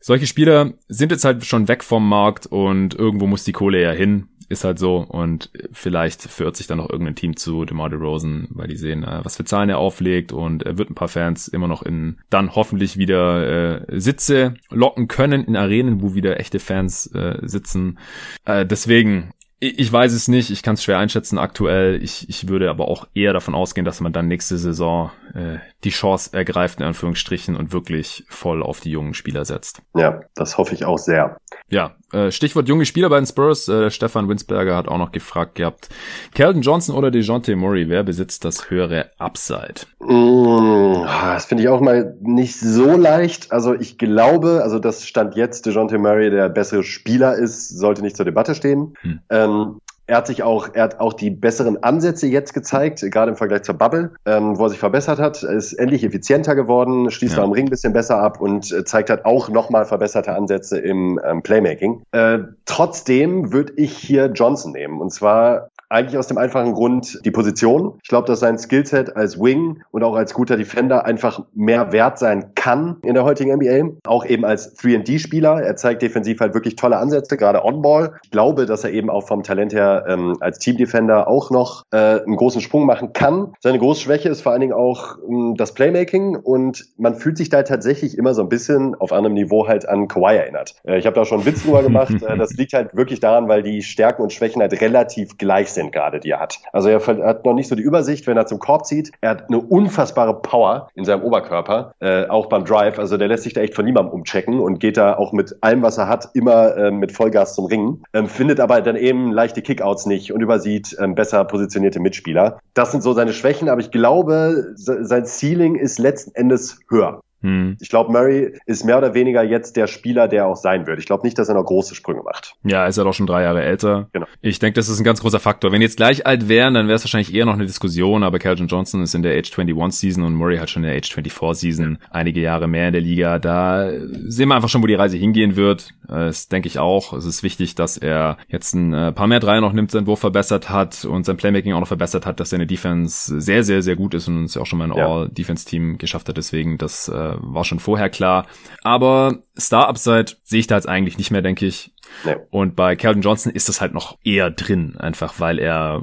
Solche Spieler sind jetzt halt schon weg vom Markt und irgendwo muss die Kohle ja hin ist halt so und vielleicht verirrt sich dann noch irgendein Team zu DeMar DeRozan, weil die sehen, äh, was für Zahlen er auflegt und er wird ein paar Fans immer noch in dann hoffentlich wieder äh, Sitze locken können in Arenen, wo wieder echte Fans äh, sitzen. Äh, deswegen Ich weiß es nicht, ich kann es schwer einschätzen aktuell. Ich, ich würde aber auch eher davon ausgehen, dass man dann nächste Saison äh, die Chance ergreift, in Anführungsstrichen, und wirklich voll auf die jungen Spieler setzt. Ja, das hoffe ich auch sehr. Ja, äh, Stichwort junge Spieler bei den Spurs. Äh, Stefan Winsberger hat auch noch gefragt gehabt, Kelton Johnson oder DeJounte Murray, wer besitzt das höhere Upside? Mm, das finde ich auch mal nicht so leicht. Also ich glaube, also das stand jetzt DeJounte Murray der bessere Spieler ist, sollte nicht zur Debatte stehen. Hm. Ähm, er hat sich auch, er hat auch die besseren Ansätze jetzt gezeigt, gerade im Vergleich zur Bubble, ähm, wo er sich verbessert hat. Er ist endlich effizienter geworden, schließt ja. am Ring ein bisschen besser ab und äh, zeigt halt auch nochmal verbesserte Ansätze im ähm, Playmaking. Äh, trotzdem würde ich hier Johnson nehmen. Und zwar eigentlich aus dem einfachen Grund die Position. Ich glaube, dass sein Skillset als Wing und auch als guter Defender einfach mehr wert sein kann in der heutigen NBA. Auch eben als 3D-Spieler. Er zeigt defensiv halt wirklich tolle Ansätze, gerade On-Ball. Ich glaube, dass er eben auch vom Talent her ähm, als Team-Defender auch noch äh, einen großen Sprung machen kann. Seine große Schwäche ist vor allen Dingen auch ähm, das Playmaking und man fühlt sich da tatsächlich immer so ein bisschen auf anderem Niveau halt an Kawhi erinnert. Äh, ich habe da schon einen Witz drüber gemacht. äh, das liegt halt wirklich daran, weil die Stärken und Schwächen halt relativ gleich sind sind gerade, die er hat. Also er hat noch nicht so die Übersicht, wenn er zum Korb zieht. Er hat eine unfassbare Power in seinem Oberkörper, äh, auch beim Drive. Also der lässt sich da echt von niemandem umchecken und geht da auch mit allem, was er hat, immer äh, mit Vollgas zum Ringen. Ähm, findet aber dann eben leichte Kickouts nicht und übersieht ähm, besser positionierte Mitspieler. Das sind so seine Schwächen, aber ich glaube, sein Ceiling ist letzten Endes höher. Hm. Ich glaube, Murray ist mehr oder weniger jetzt der Spieler, der auch sein wird. Ich glaube nicht, dass er noch große Sprünge macht. Ja, ist er doch schon drei Jahre älter. Genau. Ich denke, das ist ein ganz großer Faktor. Wenn jetzt gleich alt wären, dann wäre es wahrscheinlich eher noch eine Diskussion, aber Calvin Johnson ist in der Age 21 Season und Murray hat schon in der Age 24 Season einige Jahre mehr in der Liga. Da sehen wir einfach schon, wo die Reise hingehen wird. Das denke ich auch. Es ist wichtig, dass er jetzt ein äh, paar mehr Dreier noch nimmt, seinen Wurf verbessert hat und sein Playmaking auch noch verbessert hat, dass seine Defense sehr, sehr, sehr gut ist und es ja auch schon mal ein ja. All-Defense-Team geschafft hat. Deswegen, das äh, war schon vorher klar. Aber Star-Upside sehe ich da jetzt eigentlich nicht mehr, denke ich. Nee. Und bei Calvin Johnson ist das halt noch eher drin, einfach weil er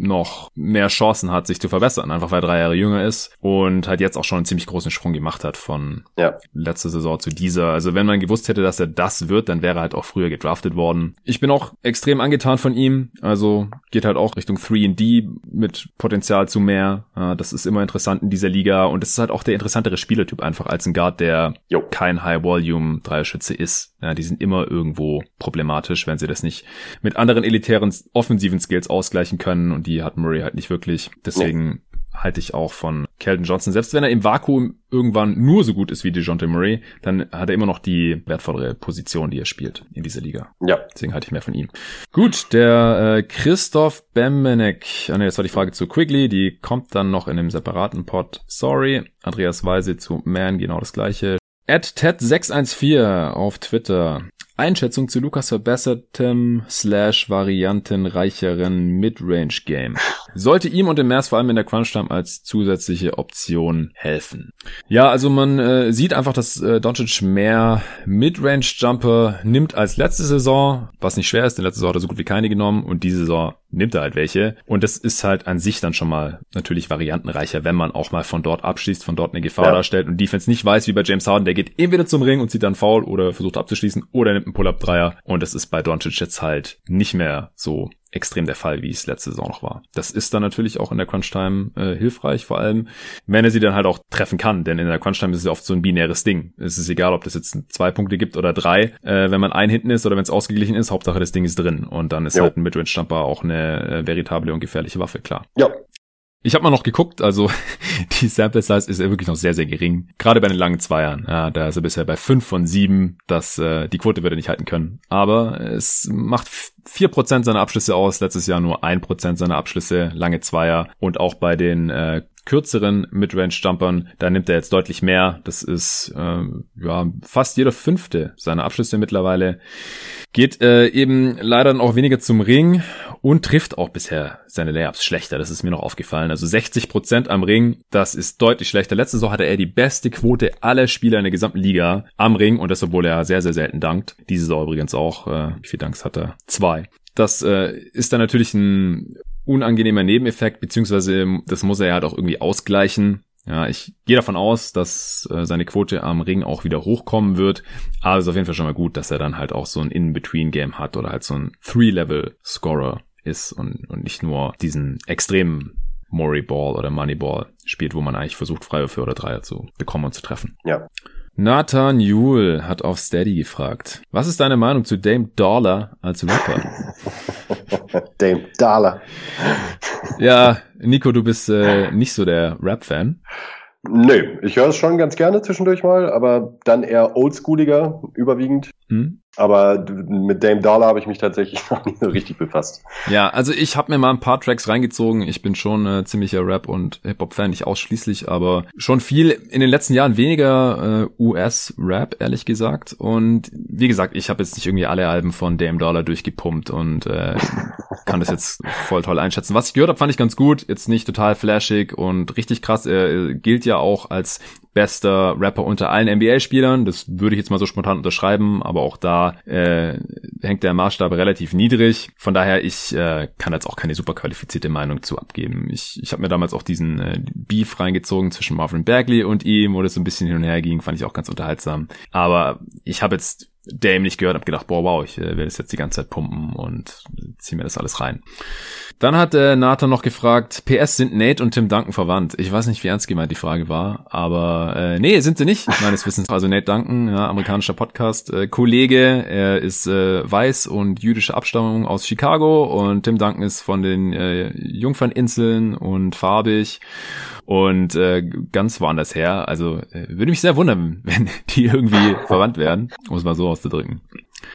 noch mehr Chancen hat, sich zu verbessern, einfach weil er drei Jahre jünger ist und halt jetzt auch schon einen ziemlich großen Sprung gemacht hat von ja. letzter Saison zu dieser. Also wenn man gewusst hätte, dass er das wird, dann wäre er halt auch früher gedraftet worden. Ich bin auch extrem angetan von ihm, also geht halt auch Richtung 3D mit Potenzial zu mehr. Das ist immer interessant in dieser Liga und es ist halt auch der interessantere Spielertyp einfach als ein Guard, der jo. kein High-Volume Dreierschütze ist. Ja, die sind immer irgendwo problematisch, wenn sie das nicht mit anderen elitären offensiven Skills ausgleichen können und die hat Murray halt nicht wirklich. Deswegen nee. halte ich auch von Kelton Johnson. Selbst wenn er im Vakuum irgendwann nur so gut ist wie DeJounte Murray, dann hat er immer noch die wertvollere Position, die er spielt in dieser Liga. Ja. Deswegen halte ich mehr von ihm. Gut, der äh, Christoph Bemenek. Ah, nee, das war die Frage zu Quigley. Die kommt dann noch in einem separaten Pod. Sorry. Andreas Weise zu Man, genau das gleiche. At Ted614 auf Twitter. Einschätzung zu Lukas verbessertem slash variantenreicheren Midrange Game. Sollte ihm und dem Mers vor allem in der Crunch-Time als zusätzliche Option helfen. Ja, also man äh, sieht einfach, dass äh, Doncic mehr Midrange Jumper nimmt als letzte Saison, was nicht schwer ist, denn letzte Saison hat er so gut wie keine genommen und diese Saison nimmt er halt welche. Und das ist halt an sich dann schon mal natürlich variantenreicher, wenn man auch mal von dort abschließt, von dort eine Gefahr ja. darstellt und Defense nicht weiß, wie bei James Harden, der geht entweder zum Ring und zieht dann Foul oder versucht abzuschließen oder nimmt einen Pull-Up-Dreier. Und das ist bei Doncic jetzt halt nicht mehr so extrem der Fall, wie es letzte Saison noch war. Das ist dann natürlich auch in der Crunch-Time äh, hilfreich, vor allem, wenn er sie dann halt auch treffen kann, denn in der Crunch-Time ist es oft so ein binäres Ding. Es ist egal, ob das jetzt zwei Punkte gibt oder drei. Äh, wenn man ein hinten ist oder wenn es ausgeglichen ist, Hauptsache das Ding ist drin und dann ist jo. halt ein Midrange-Jumper auch eine äh, veritable und gefährliche Waffe, klar. Ja, ich habe mal noch geguckt, also die Sample Size ist ja wirklich noch sehr, sehr gering. Gerade bei den langen Zweiern. Ja, da ist er bisher bei fünf von sieben. Das, äh, die Quote würde nicht halten können. Aber es macht vier Prozent seiner Abschlüsse aus. Letztes Jahr nur ein Prozent seiner Abschlüsse, lange Zweier. Und auch bei den äh, kürzeren Midrange-Jumpern, da nimmt er jetzt deutlich mehr. Das ist äh, ja fast jeder fünfte seiner Abschlüsse mittlerweile. Geht äh, eben leider dann auch weniger zum Ring und trifft auch bisher seine Layups schlechter. Das ist mir noch aufgefallen. Also 60 Prozent am Ring, das ist deutlich schlechter. Letzte Saison hatte er die beste Quote aller Spieler in der gesamten Liga am Ring und das, obwohl er sehr, sehr selten dankt. Diese Saison übrigens auch. Äh, wie viel Danks hat er? Zwei. Das äh, ist dann natürlich ein unangenehmer Nebeneffekt, beziehungsweise das muss er ja halt auch irgendwie ausgleichen. Ja, ich gehe davon aus, dass äh, seine Quote am Ring auch wieder hochkommen wird. Aber es ist auf jeden Fall schon mal gut, dass er dann halt auch so ein In-Between-Game hat oder halt so ein Three-Level-Scorer ist und, und nicht nur diesen extremen Murray Ball oder Money Ball spielt, wo man eigentlich versucht, Freiwürfe oder Dreier zu bekommen und zu treffen. Ja. Nathan Jule hat auf Steady gefragt. Was ist deine Meinung zu Dame Dollar als Rapper? Dame Dollar. Ja, Nico, du bist äh, nicht so der Rap-Fan. Nö, ich höre es schon ganz gerne zwischendurch mal, aber dann eher oldschooliger überwiegend. Hm? Aber mit Dame Dollar habe ich mich tatsächlich noch nicht so richtig befasst. Ja, also ich habe mir mal ein paar Tracks reingezogen. Ich bin schon äh, ziemlicher Rap- und Hip-Hop-Fan, nicht ausschließlich, aber schon viel in den letzten Jahren weniger äh, US-Rap, ehrlich gesagt. Und wie gesagt, ich habe jetzt nicht irgendwie alle Alben von Dame Dollar durchgepumpt und äh, kann das jetzt voll toll einschätzen. Was ich gehört habe, fand ich ganz gut. Jetzt nicht total flashig und richtig krass. Er gilt ja auch als bester Rapper unter allen NBA-Spielern. Das würde ich jetzt mal so spontan unterschreiben, aber auch da äh, hängt der Maßstab relativ niedrig. Von daher, ich äh, kann jetzt auch keine super qualifizierte Meinung zu abgeben. Ich, ich habe mir damals auch diesen äh, Beef reingezogen zwischen Marvin Bagley und ihm, wo das so ein bisschen hin und her ging, fand ich auch ganz unterhaltsam. Aber ich habe jetzt Dame nicht gehört, habe gedacht, boah, wow, ich äh, werde das jetzt die ganze Zeit pumpen und zieh mir das alles rein. Dann hat äh, Nathan noch gefragt, PS sind Nate und Tim Duncan verwandt. Ich weiß nicht, wie ernst gemeint die Frage war, aber äh, nee, sind sie nicht, meines Wissens. Also Nate Duncan, ja, amerikanischer Podcast-Kollege, äh, er ist äh, weiß und jüdische Abstammung aus Chicago und Tim Duncan ist von den äh, Jungferninseln und farbig und äh, ganz woanders her. Also äh, würde mich sehr wundern, wenn die irgendwie verwandt werden, um es mal so auszudrücken.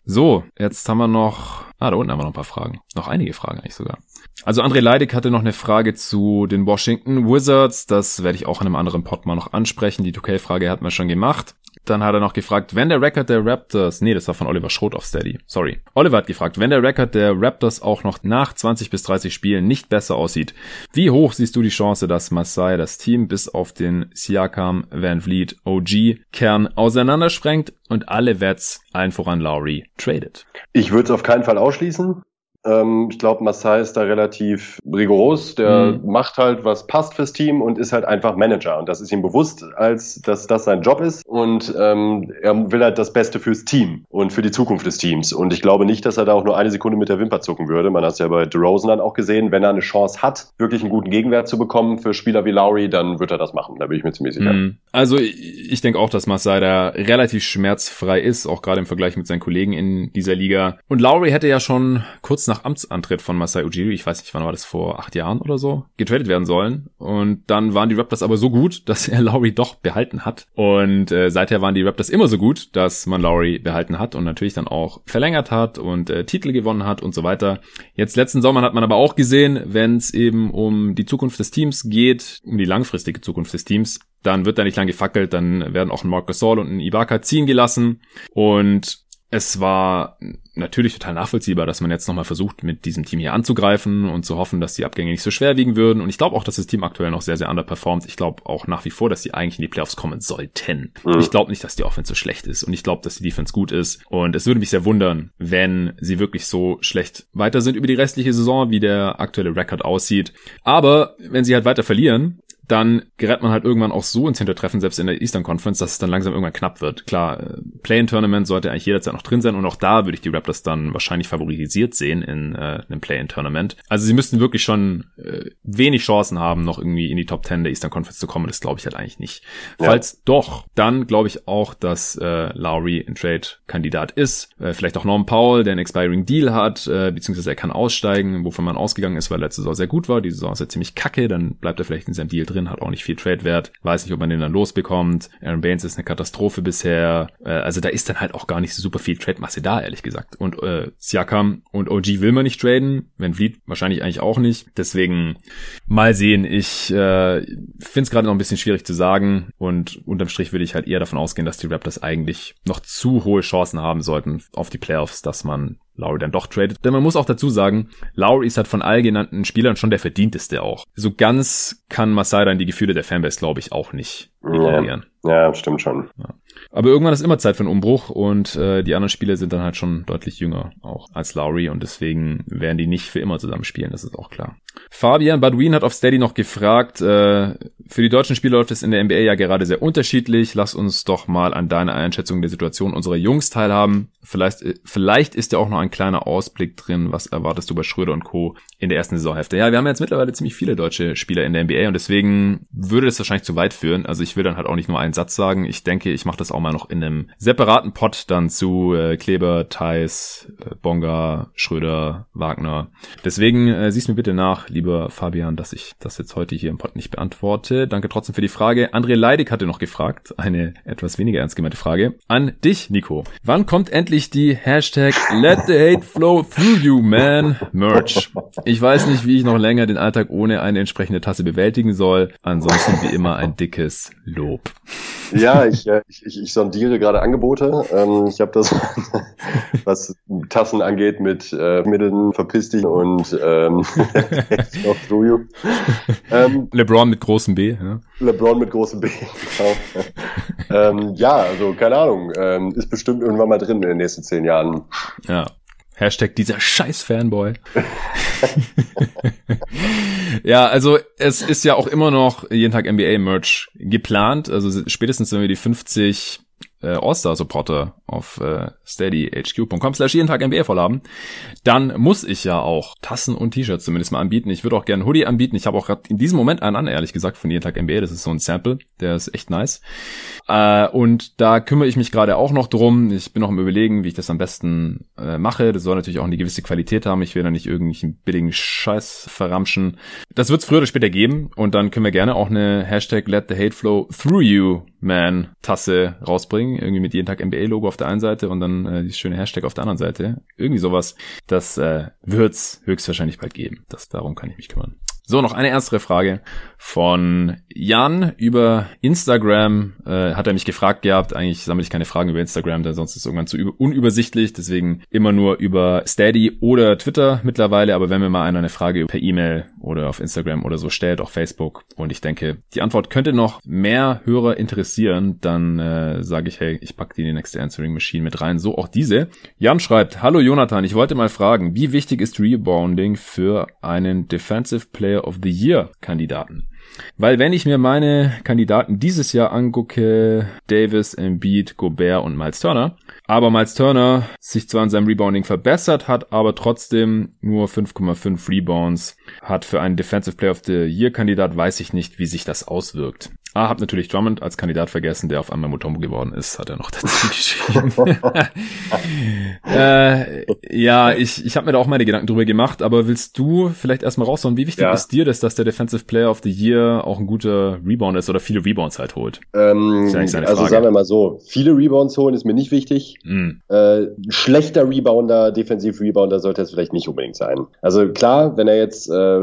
So, jetzt haben wir noch, ah, da unten haben wir noch ein paar Fragen. Noch einige Fragen eigentlich sogar. Also André Leidig hatte noch eine Frage zu den Washington Wizards. Das werde ich auch in einem anderen Pod mal noch ansprechen. Die 2K-Frage hatten wir schon gemacht. Dann hat er noch gefragt, wenn der Record der Raptors, nee, das war von Oliver Schroth auf Steady, sorry. Oliver hat gefragt, wenn der Record der Raptors auch noch nach 20 bis 30 Spielen nicht besser aussieht, wie hoch siehst du die Chance, dass Masai das Team bis auf den Siakam, Van Vliet, OG Kern auseinandersprengt und alle Wets, allen voran Lowry, tradet? Ich würde es auf keinen Fall ausschließen. Ähm, ich glaube, Massai ist da relativ rigoros. Der mhm. macht halt, was passt fürs Team und ist halt einfach Manager. Und das ist ihm bewusst, als dass das sein Job ist. Und ähm, er will halt das Beste fürs Team und für die Zukunft des Teams. Und ich glaube nicht, dass er da auch nur eine Sekunde mit der Wimper zucken würde. Man hat es ja bei DeRozan dann auch gesehen. Wenn er eine Chance hat, wirklich einen guten Gegenwert zu bekommen für Spieler wie Lowry, dann wird er das machen. Da bin ich mir ziemlich sicher. Mhm. Also ich denke auch, dass Massai da relativ schmerzfrei ist, auch gerade im Vergleich mit seinen Kollegen in dieser Liga. Und Lowry hätte ja schon kurz nach nach Amtsantritt von Masai Ujiri, ich weiß nicht, wann war das, vor acht Jahren oder so, getradet werden sollen. Und dann waren die Raptors aber so gut, dass er Lowry doch behalten hat. Und äh, seither waren die Raptors immer so gut, dass man Lowry behalten hat und natürlich dann auch verlängert hat und äh, Titel gewonnen hat und so weiter. Jetzt letzten Sommer hat man aber auch gesehen, wenn es eben um die Zukunft des Teams geht, um die langfristige Zukunft des Teams, dann wird da nicht lang gefackelt, dann werden auch ein Marc Gasol und ein Ibaka ziehen gelassen und es war natürlich total nachvollziehbar, dass man jetzt nochmal versucht, mit diesem Team hier anzugreifen und zu hoffen, dass die Abgänge nicht so schwer wiegen würden. Und ich glaube auch, dass das Team aktuell noch sehr, sehr underperformt. Ich glaube auch nach wie vor, dass sie eigentlich in die Playoffs kommen sollten. Mhm. Ich glaube nicht, dass die Offense so schlecht ist. Und ich glaube, dass die Defense gut ist. Und es würde mich sehr wundern, wenn sie wirklich so schlecht weiter sind über die restliche Saison, wie der aktuelle Rekord aussieht. Aber wenn sie halt weiter verlieren, dann gerät man halt irgendwann auch so ins Hintertreffen, selbst in der Eastern Conference, dass es dann langsam irgendwann knapp wird. Klar, äh, Play-in-Tournament sollte eigentlich jederzeit noch drin sein und auch da würde ich die Raptors dann wahrscheinlich favorisiert sehen in äh, einem Play-in-Tournament. Also sie müssten wirklich schon äh, wenig Chancen haben, noch irgendwie in die Top 10 der Eastern Conference zu kommen. Das glaube ich halt eigentlich nicht. Ja. Falls doch, dann glaube ich auch, dass äh, Lowry ein Trade-Kandidat ist. Äh, vielleicht auch Norm Powell, der einen Expiring Deal hat, äh, beziehungsweise er kann aussteigen, wovon man ausgegangen ist, weil letzte Saison sehr gut war. Die Saison ist ja ziemlich kacke, dann bleibt er vielleicht in seinem Deal drin drin, hat auch nicht viel Trade-Wert. Weiß nicht, ob man den dann losbekommt. Aaron Baines ist eine Katastrophe bisher. Äh, also da ist dann halt auch gar nicht so super viel Trade-Masse da, ehrlich gesagt. Und äh, Siakam und OG will man nicht traden. Wenn Vliet wahrscheinlich eigentlich auch nicht. Deswegen mal sehen. Ich äh, finde es gerade noch ein bisschen schwierig zu sagen. Und unterm Strich würde ich halt eher davon ausgehen, dass die Raptors eigentlich noch zu hohe Chancen haben sollten auf die Playoffs, dass man Lowry dann doch tradet. Denn man muss auch dazu sagen, Lowry ist halt von all genannten Spielern schon der verdienteste auch. So ganz kann Masai dann die Gefühle der Fanbase, glaube ich, auch nicht ignorieren. Ja, ja, stimmt schon. Ja. Aber irgendwann ist immer Zeit für einen Umbruch und äh, die anderen Spieler sind dann halt schon deutlich jünger auch als Lowry und deswegen werden die nicht für immer zusammen spielen, das ist auch klar. Fabian Badwin hat auf Steady noch gefragt, äh, für die deutschen Spieler läuft es in der NBA ja gerade sehr unterschiedlich. Lass uns doch mal an deiner Einschätzung der Situation unserer Jungs teilhaben. Vielleicht, äh, vielleicht ist ja auch noch ein kleiner Ausblick drin. Was erwartest du bei Schröder und Co. in der ersten Saisonhälfte? Ja, wir haben jetzt mittlerweile ziemlich viele deutsche Spieler in der NBA und deswegen würde das wahrscheinlich zu weit führen. Also ich will dann halt auch nicht nur einen Satz sagen. Ich denke, ich mache das auch mal noch in einem separaten Pod dann zu äh, Kleber, Thais, äh, Bonga, Schröder, Wagner. Deswegen äh, siehst mir bitte nach, lieber Fabian, dass ich das jetzt heute hier im Pod nicht beantworte. Danke trotzdem für die Frage. André Leidig hatte noch gefragt, eine etwas weniger ernst gemeinte Frage. An dich, Nico. Wann kommt endlich die Hashtag Let the Hate Flow Through You Man Merch? Ich weiß nicht, wie ich noch länger den Alltag ohne eine entsprechende Tasse bewältigen soll. Ansonsten wie immer ein dickes Lob. Ja, ich, äh, ich, ich, ich sondiere gerade Angebote. Ähm, ich habe das, was Tassen angeht, mit äh, Mitteln verpiss dich und ähm, ähm, LeBron mit großem B. Ja. LeBron mit großem B, genau. ähm, ja, also keine Ahnung. Ähm, ist bestimmt irgendwann mal drin in den nächsten zehn Jahren. Ja. Hashtag dieser scheiß Fanboy. ja, also es ist ja auch immer noch jeden Tag NBA-Merch geplant. Also spätestens, wenn wir die 50 äh, All-Star-Supporter auf äh, steadyhq.com slash jeden Tag NBA voll haben, dann muss ich ja auch Tassen und T-Shirts zumindest mal anbieten. Ich würde auch gerne Hoodie anbieten. Ich habe auch gerade in diesem Moment einen an, ehrlich gesagt, von jeden Tag NBA. Das ist so ein Sample, der ist echt nice. Äh, und da kümmere ich mich gerade auch noch drum. Ich bin noch im Überlegen, wie ich das am besten äh, mache. Das soll natürlich auch eine gewisse Qualität haben. Ich will da nicht irgendwelchen billigen Scheiß verramschen. Das wird es früher oder später geben und dann können wir gerne auch eine Hashtag Let the Hate Flow Through You Man Tasse rausbringen. Irgendwie mit jeden Tag NBA-Logo auf der einen Seite und dann äh, dieses schöne Hashtag auf der anderen Seite. Irgendwie sowas. Das äh, wird's höchstwahrscheinlich bald geben. Das, darum kann ich mich kümmern. So, noch eine ernstere Frage von Jan über Instagram. Äh, hat er mich gefragt gehabt. Eigentlich sammle ich keine Fragen über Instagram, denn sonst ist es irgendwann zu unübersichtlich. Deswegen immer nur über Steady oder Twitter mittlerweile. Aber wenn mir mal einer eine Frage per E-Mail oder auf Instagram oder so stellt, auch Facebook, und ich denke, die Antwort könnte noch mehr Hörer interessieren, dann äh, sage ich, hey, ich packe die in die nächste Answering Machine mit rein. So auch diese. Jan schreibt, Hallo Jonathan, ich wollte mal fragen, wie wichtig ist Rebounding für einen Defensive Player of the Year Kandidaten? Weil wenn ich mir meine Kandidaten dieses Jahr angucke, Davis, Embiid, Gobert und Miles Turner, aber Miles Turner sich zwar in seinem Rebounding verbessert hat, aber trotzdem nur 5,5 Rebounds hat für einen Defensive Player of the Year Kandidat, weiß ich nicht, wie sich das auswirkt. Ah, hab natürlich Drummond als Kandidat vergessen, der auf einmal Mutombo geworden ist, hat er noch dazu geschrieben. äh, ja, ich, ich habe mir da auch meine Gedanken drüber gemacht, aber willst du vielleicht erstmal raushauen, wie wichtig ja. ist dir das, dass der Defensive Player of the Year auch ein guter Rebounder ist oder viele Rebounds halt holt? Ähm, also sagen wir mal so, viele Rebounds holen ist mir nicht wichtig. Mm. Äh, schlechter Rebounder, Defensive Rebounder sollte es vielleicht nicht unbedingt sein. Also klar, wenn er jetzt äh,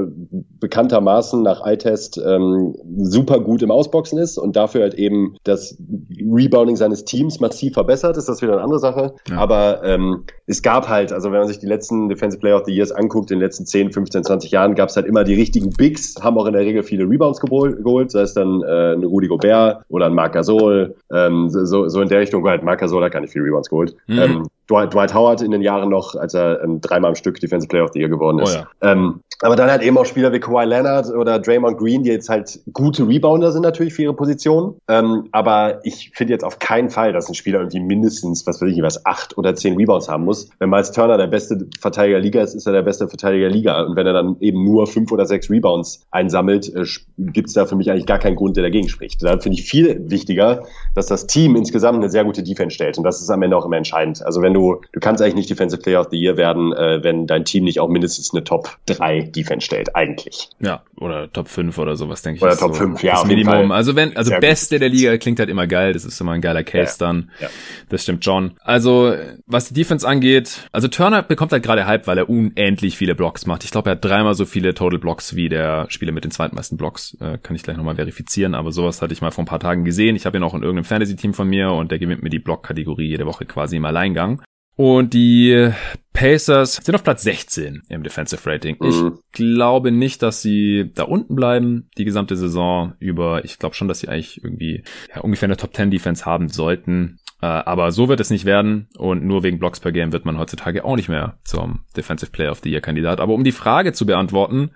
bekanntermaßen nach Eye-Test ähm, super gut im Ausbau Boxen ist und dafür halt eben das Rebounding seines Teams massiv verbessert, ist das wieder eine andere Sache. Ja. Aber ähm, es gab halt, also wenn man sich die letzten Defensive Player of the Years anguckt, in den letzten 10, 15, 20 Jahren gab es halt immer die richtigen Bigs, haben auch in der Regel viele Rebounds geholt, sei es dann äh, ein Rudi Gobert oder ein Marc Gasol, ähm, so, so in der Richtung, halt Marc Gasol hat gar nicht viele Rebounds geholt. Mhm. Ähm, Dwight, Dwight Howard in den Jahren noch, als er ähm, dreimal am Stück Defensive Player of the Year geworden ist. Oh ja. ähm, aber dann halt eben auch Spieler wie Kawhi Leonard oder Draymond Green, die jetzt halt gute Rebounder sind natürlich für ihre Position. Ähm, aber ich finde jetzt auf keinen Fall, dass ein Spieler irgendwie mindestens, was weiß ich, was acht oder zehn Rebounds haben muss. Wenn Miles Turner der beste Verteidiger der Liga ist, ist er der beste Verteidiger der Liga. Und wenn er dann eben nur fünf oder sechs Rebounds einsammelt, äh, gibt es da für mich eigentlich gar keinen Grund, der dagegen spricht. Da finde ich viel wichtiger, dass das Team insgesamt eine sehr gute Defense stellt. Und das ist am Ende auch immer entscheidend. Also wenn du, du kannst eigentlich nicht Defensive Player of the Year werden, äh, wenn dein Team nicht auch mindestens eine Top 3 Defense stellt, eigentlich. Ja, oder Top 5 oder sowas, denke ich. Oder Top so 5, ja. Das Minimum. Also wenn, also Sehr Beste gut. der Liga klingt halt immer geil, das ist immer ein geiler Case ja. dann. Ja. Das stimmt schon. Also, was die Defense angeht, also Turner bekommt halt gerade Hype, weil er unendlich viele Blocks macht. Ich glaube, er hat dreimal so viele Total Blocks wie der Spieler mit den zweitmeisten Blocks. Äh, kann ich gleich nochmal verifizieren, aber sowas hatte ich mal vor ein paar Tagen gesehen. Ich habe ihn auch in irgendeinem Fantasy-Team von mir und der gewinnt mir die Block-Kategorie jede Woche quasi im Alleingang. Und die Pacers sind auf Platz 16 im Defensive Rating. Ich mhm. glaube nicht, dass sie da unten bleiben, die gesamte Saison über. Ich glaube schon, dass sie eigentlich irgendwie ja, ungefähr eine Top 10 Defense haben sollten. Äh, aber so wird es nicht werden und nur wegen Blocks per Game wird man heutzutage auch nicht mehr zum Defensive Player of the Year Kandidat. Aber um die Frage zu beantworten,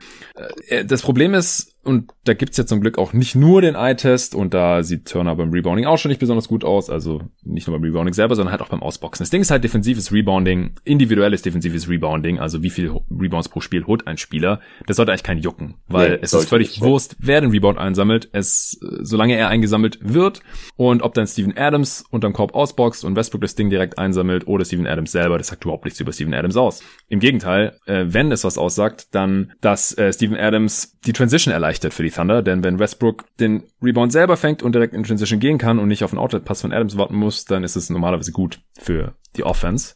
äh, das Problem ist, und da gibt's ja zum Glück auch nicht nur den Eye-Test und da sieht Turner beim Rebounding auch schon nicht besonders gut aus. Also nicht nur beim Rebounding selber, sondern halt auch beim Ausboxen. Das Ding ist halt defensives Rebounding, individuelles defensives Rebounding, also wie viel Rebounds pro Spiel holt ein Spieler. Das sollte eigentlich keinen jucken, weil nee, es ist völlig nicht, Wurst, wer den Rebound einsammelt, es, solange er eingesammelt wird und ob dann Steven Adams unterm Korb ausboxt und Westbrook das Ding direkt einsammelt oder Steven Adams selber, das sagt überhaupt nichts über Steven Adams aus. Im Gegenteil, äh, wenn es was aussagt, dann, dass äh, Steven Adams die Transition erleichtert für die Thunder, denn wenn Westbrook den Rebound selber fängt und direkt in Transition gehen kann und nicht auf einen Outlet-Pass von Adams warten muss, dann ist es normalerweise gut für die Offense.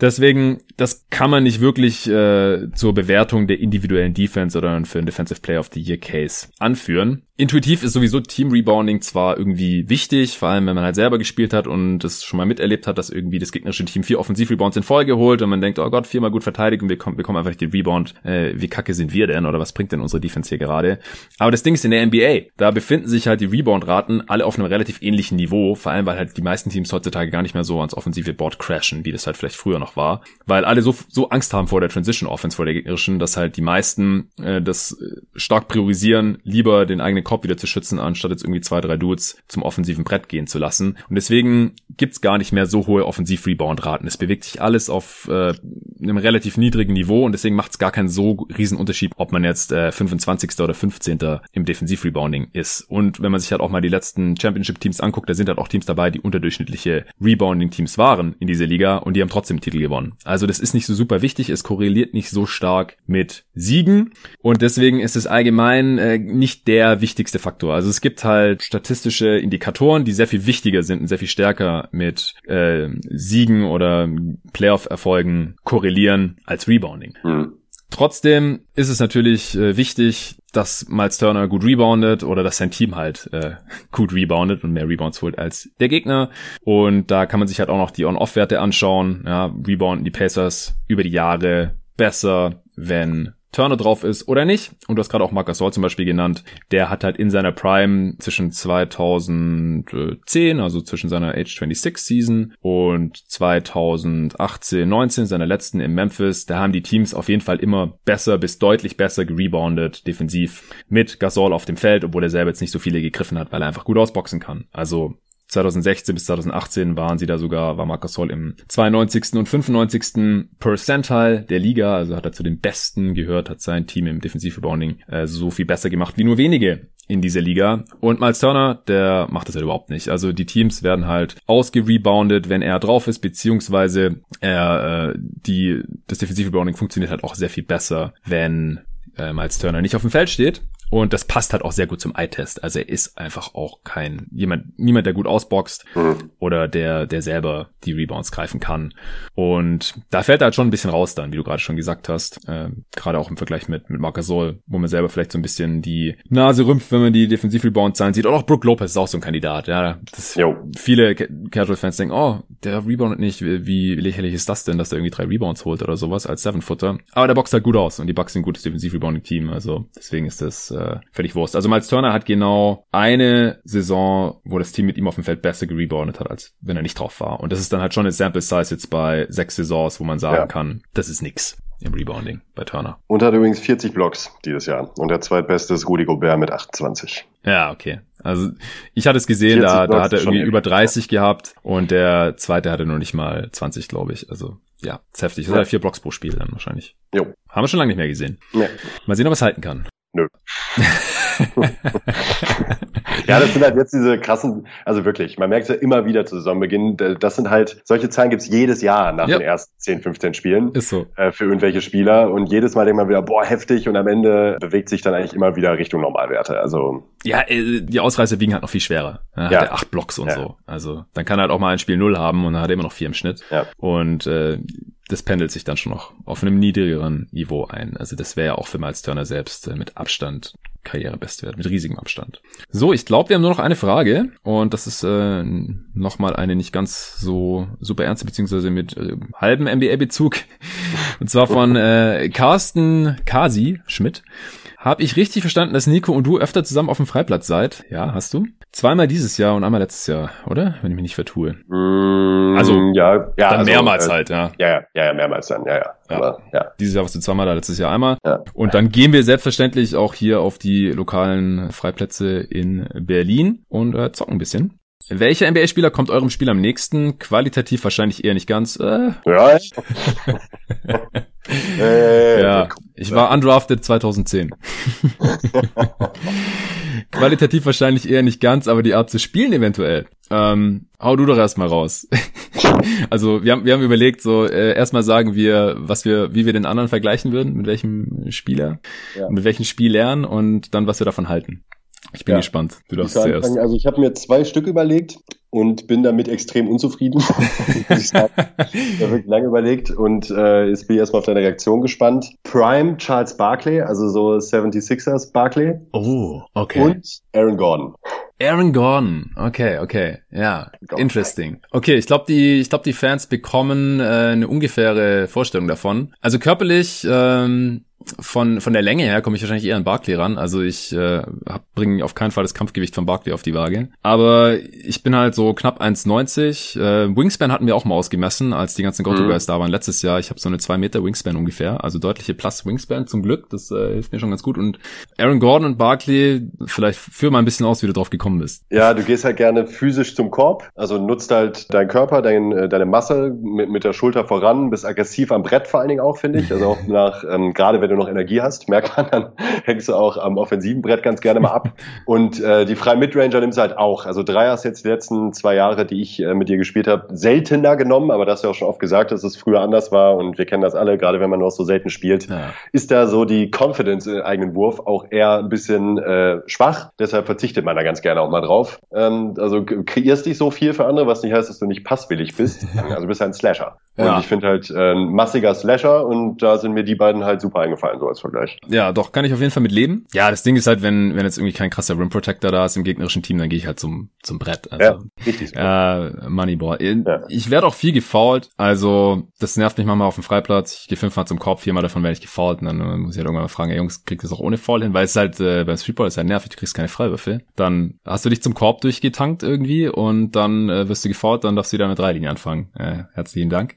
Deswegen, das kann man nicht wirklich äh, zur Bewertung der individuellen Defense oder für einen Defensive Player of the Year Case anführen intuitiv ist sowieso Team Rebounding zwar irgendwie wichtig, vor allem wenn man halt selber gespielt hat und es schon mal miterlebt hat, dass irgendwie das gegnerische Team vier Offensiv-Rebounds in Folge holt und man denkt, oh Gott, viermal gut verteidigen, wir kommen, wir kommen einfach nicht den Rebound. Äh, wie kacke sind wir denn oder was bringt denn unsere Defense hier gerade? Aber das Ding ist in der NBA, da befinden sich halt die Rebound-Raten alle auf einem relativ ähnlichen Niveau, vor allem weil halt die meisten Teams heutzutage gar nicht mehr so ans offensive Board crashen, wie das halt vielleicht früher noch war, weil alle so, so Angst haben vor der Transition Offense, vor der gegnerischen, dass halt die meisten äh, das äh, stark priorisieren, lieber den eigenen Kopf wieder zu schützen, anstatt jetzt irgendwie zwei, drei Dudes zum offensiven Brett gehen zu lassen. Und deswegen gibt's gar nicht mehr so hohe Offensiv-Rebound-Raten. Es bewegt sich alles auf äh, einem relativ niedrigen Niveau und deswegen macht's gar keinen so riesen Unterschied, ob man jetzt äh, 25. oder 15. im Defensiv-Rebounding ist. Und wenn man sich halt auch mal die letzten Championship-Teams anguckt, da sind halt auch Teams dabei, die unterdurchschnittliche Rebounding-Teams waren in dieser Liga und die haben trotzdem Titel gewonnen. Also das ist nicht so super wichtig, es korreliert nicht so stark mit Siegen und deswegen ist es allgemein äh, nicht der wichtigste Faktor. Also es gibt halt statistische Indikatoren, die sehr viel wichtiger sind und sehr viel stärker mit äh, Siegen oder Playoff-Erfolgen korrelieren als Rebounding. Mhm. Trotzdem ist es natürlich äh, wichtig, dass Miles Turner gut reboundet oder dass sein Team halt äh, gut reboundet und mehr Rebounds holt als der Gegner. Und da kann man sich halt auch noch die On-Off-Werte anschauen. Ja, rebounden die Pacers über die Jahre besser, wenn Turner drauf ist oder nicht. Und du hast gerade auch Marc Gasol zum Beispiel genannt. Der hat halt in seiner Prime zwischen 2010, also zwischen seiner Age 26 Season und 2018, 19, seiner letzten in Memphis, da haben die Teams auf jeden Fall immer besser bis deutlich besser gereboundet defensiv mit Gasol auf dem Feld, obwohl er selber jetzt nicht so viele gegriffen hat, weil er einfach gut ausboxen kann. Also 2016 bis 2018 waren sie da sogar, war Marcus Gasol im 92. und 95. Percentile der Liga, also hat er zu den Besten gehört, hat sein Team im Defensivrebounding äh, so viel besser gemacht wie nur wenige in dieser Liga. Und Miles Turner, der macht das halt überhaupt nicht. Also die Teams werden halt ausgereboundet, wenn er drauf ist, beziehungsweise er, äh, die, das Defensivrebounding funktioniert halt auch sehr viel besser, wenn äh, Miles Turner nicht auf dem Feld steht. Und das passt halt auch sehr gut zum Eye-Test. Also er ist einfach auch kein, jemand, niemand, der gut ausboxt mhm. oder der, der selber die Rebounds greifen kann. Und da fällt er halt schon ein bisschen raus dann, wie du gerade schon gesagt hast. Äh, gerade auch im Vergleich mit, mit Marc Gasol, wo man selber vielleicht so ein bisschen die Nase rümpft, wenn man die Defensiv-Rebound-Zahlen sieht. Und auch Brook Lopez ist auch so ein Kandidat. Ja, das, viele Casual-Fans denken, oh, der reboundet nicht. Wie lächerlich ist das denn, dass er irgendwie drei Rebounds holt oder sowas als Seven-Footer. Aber der boxt halt gut aus und die Bucks sind ein gutes Defensiv-Rebounding-Team. Also deswegen ist das äh, äh, völlig Wurst. Also Miles Turner hat genau eine Saison, wo das Team mit ihm auf dem Feld besser gereboundet hat, als wenn er nicht drauf war. Und das ist dann halt schon eine Sample Size jetzt bei sechs Saisons, wo man sagen ja. kann, das ist nix im Rebounding bei Turner. Und hat übrigens 40 Blocks dieses Jahr. Und der zweitbeste ist Rudy Gobert mit 28. Ja, okay. Also ich hatte es gesehen, da, da hat er irgendwie über 30 gehabt und der zweite hatte nur nicht mal 20, glaube ich. Also ja, ist heftig. Das ja. hat er vier Blocks pro Spiel dann wahrscheinlich. Jo. Haben wir schon lange nicht mehr gesehen. Ja. Mal sehen, ob es halten kann. Nö. ja, das sind halt jetzt diese krassen, also wirklich, man merkt es ja immer wieder zu Saisonbeginn, das sind halt, solche Zahlen gibt's jedes Jahr nach ja. den ersten 10, 15 Spielen. Ist so. Äh, für irgendwelche Spieler und jedes Mal denkt man wieder, boah, heftig und am Ende bewegt sich dann eigentlich immer wieder Richtung Normalwerte. Also. Ja, äh, die Ausreißer wiegen halt noch viel schwerer. Ja, ja. Hat acht Blocks und ja. so. Also dann kann er halt auch mal ein Spiel null haben und dann hat er immer noch vier im Schnitt. Ja. Und äh, das pendelt sich dann schon noch auf einem niedrigeren Niveau ein. Also das wäre ja auch für Miles Turner selbst äh, mit Abstand Karrierebestwert, mit riesigem Abstand. So, ich glaube, wir haben nur noch eine Frage und das ist äh, nochmal eine nicht ganz so super ernste, beziehungsweise mit äh, halbem NBA-Bezug. Und zwar von äh, Carsten Kasi Schmidt. Habe ich richtig verstanden, dass Nico und du öfter zusammen auf dem Freiplatz seid? Ja, hast du? Zweimal dieses Jahr und einmal letztes Jahr, oder? Wenn ich mich nicht vertue. Mm, Also, ja, ja, dann also, mehrmals äh, halt, ja. Ja, ja, ja, ja, mehrmals dann, ja, ja. Ja. Aber, ja. Dieses Jahr warst du zweimal da, letztes Jahr einmal. Ja. Und dann gehen wir selbstverständlich auch hier auf die lokalen Freiplätze in Berlin und äh, zocken ein bisschen. Welcher NBA-Spieler kommt eurem Spiel am nächsten? Qualitativ wahrscheinlich eher nicht ganz. Äh, Ja. äh, ja, ich war undrafted 2010. Qualitativ wahrscheinlich eher nicht ganz, aber die Art zu spielen eventuell. Ähm, hau du doch erstmal raus. also wir haben, wir haben überlegt, so äh, erstmal sagen wir, was wir, wie wir den anderen vergleichen würden, mit welchem Spieler, Ja. mit welchem Spiel lernen und dann was wir davon halten. Ich bin Ja. gespannt. Du darfst zuerst. anfangen. Also ich habe mir zwei Stück überlegt und bin damit extrem unzufrieden. ich habe wirklich lange überlegt und äh, jetzt bin ich erstmal auf deine Reaktion gespannt. Prime Charles Barkley, also so 76ers Barkley Oh, okay. und Aaron Gordon. Aaron Gordon. Okay, okay. Ja, interesting. Okay, ich glaube, die, ich glaube, die Fans bekommen äh, eine ungefähre Vorstellung davon. Also körperlich ähm, von von der Länge her komme ich wahrscheinlich eher an Barkley ran. Also ich äh, bringe auf keinen Fall das Kampfgewicht von Barkley auf die Waage. Aber ich bin halt so knapp 1,90. Äh, Wingspan hatten wir auch mal ausgemessen, als die ganzen Goto Mhm. Da waren letztes Jahr. Ich habe so eine 2 Meter Wingspan ungefähr, also deutliche Plus Wingspan zum Glück. Das äh, hilft mir schon ganz gut. Und Aaron Gordon und Barkley, vielleicht führ mal ein bisschen aus, wie du drauf gekommen bist. Ja, du gehst halt gerne physisch zum Korb, also nutzt halt deinen Körper, dein, äh, deine Masse mit, mit der Schulter voran, bist aggressiv am Brett vor allen Dingen auch, finde ich. Also auch nach, ähm, gerade wenn du noch Energie hast, merkt man, dann hängst du auch am offensiven Brett ganz gerne mal ab. Und äh, die freien Midranger nimmst du halt auch. Also Dreier hast jetzt die letzten zwei Jahre, die ich äh, mit dir gespielt habe, seltener genommen, aber das hast du ja auch schon oft gesagt, dass es früher anders war und wir kennen das alle, gerade wenn man noch so selten spielt Ja. ist da so die Confidence im eigenen Wurf auch eher ein bisschen äh, schwach. Deshalb verzichtet man da ganz gerne auch mal drauf. Ähm, also kreierst dich so viel für andere, was nicht heißt, dass du nicht passwillig bist. Also du bist ein Slasher. Ja. Und ich finde halt äh, ein massiger Slasher und da sind mir die beiden halt super eingefallen, so als Vergleich. Ja, doch, kann ich auf jeden Fall mit leben. Ja, das Ding ist halt, wenn, wenn jetzt irgendwie kein krasser Rim Protector da ist im gegnerischen Team, dann gehe ich halt zum, zum Brett. Also, Ja, richtig. so. Äh, Moneyball. Ja. Ich werde auch viel gefoult, also das nervt mich manchmal auf dem Freiplatz. Ich gehe fünfmal zum Korb, viermal davon werde ich gefoult und dann äh, muss ich halt irgendwann mal fragen, ey Jungs, kriegt das auch ohne Foul hin? Weil es halt äh, beim Streetball ist halt nervig, du kriegst keine Freiwürfe. Dann hast du dich zum Korb durchgetankt irgendwie und dann äh, wirst du gefoult, dann darfst du wieder mit drei Linien anfangen. Äh, herzlichen Dank.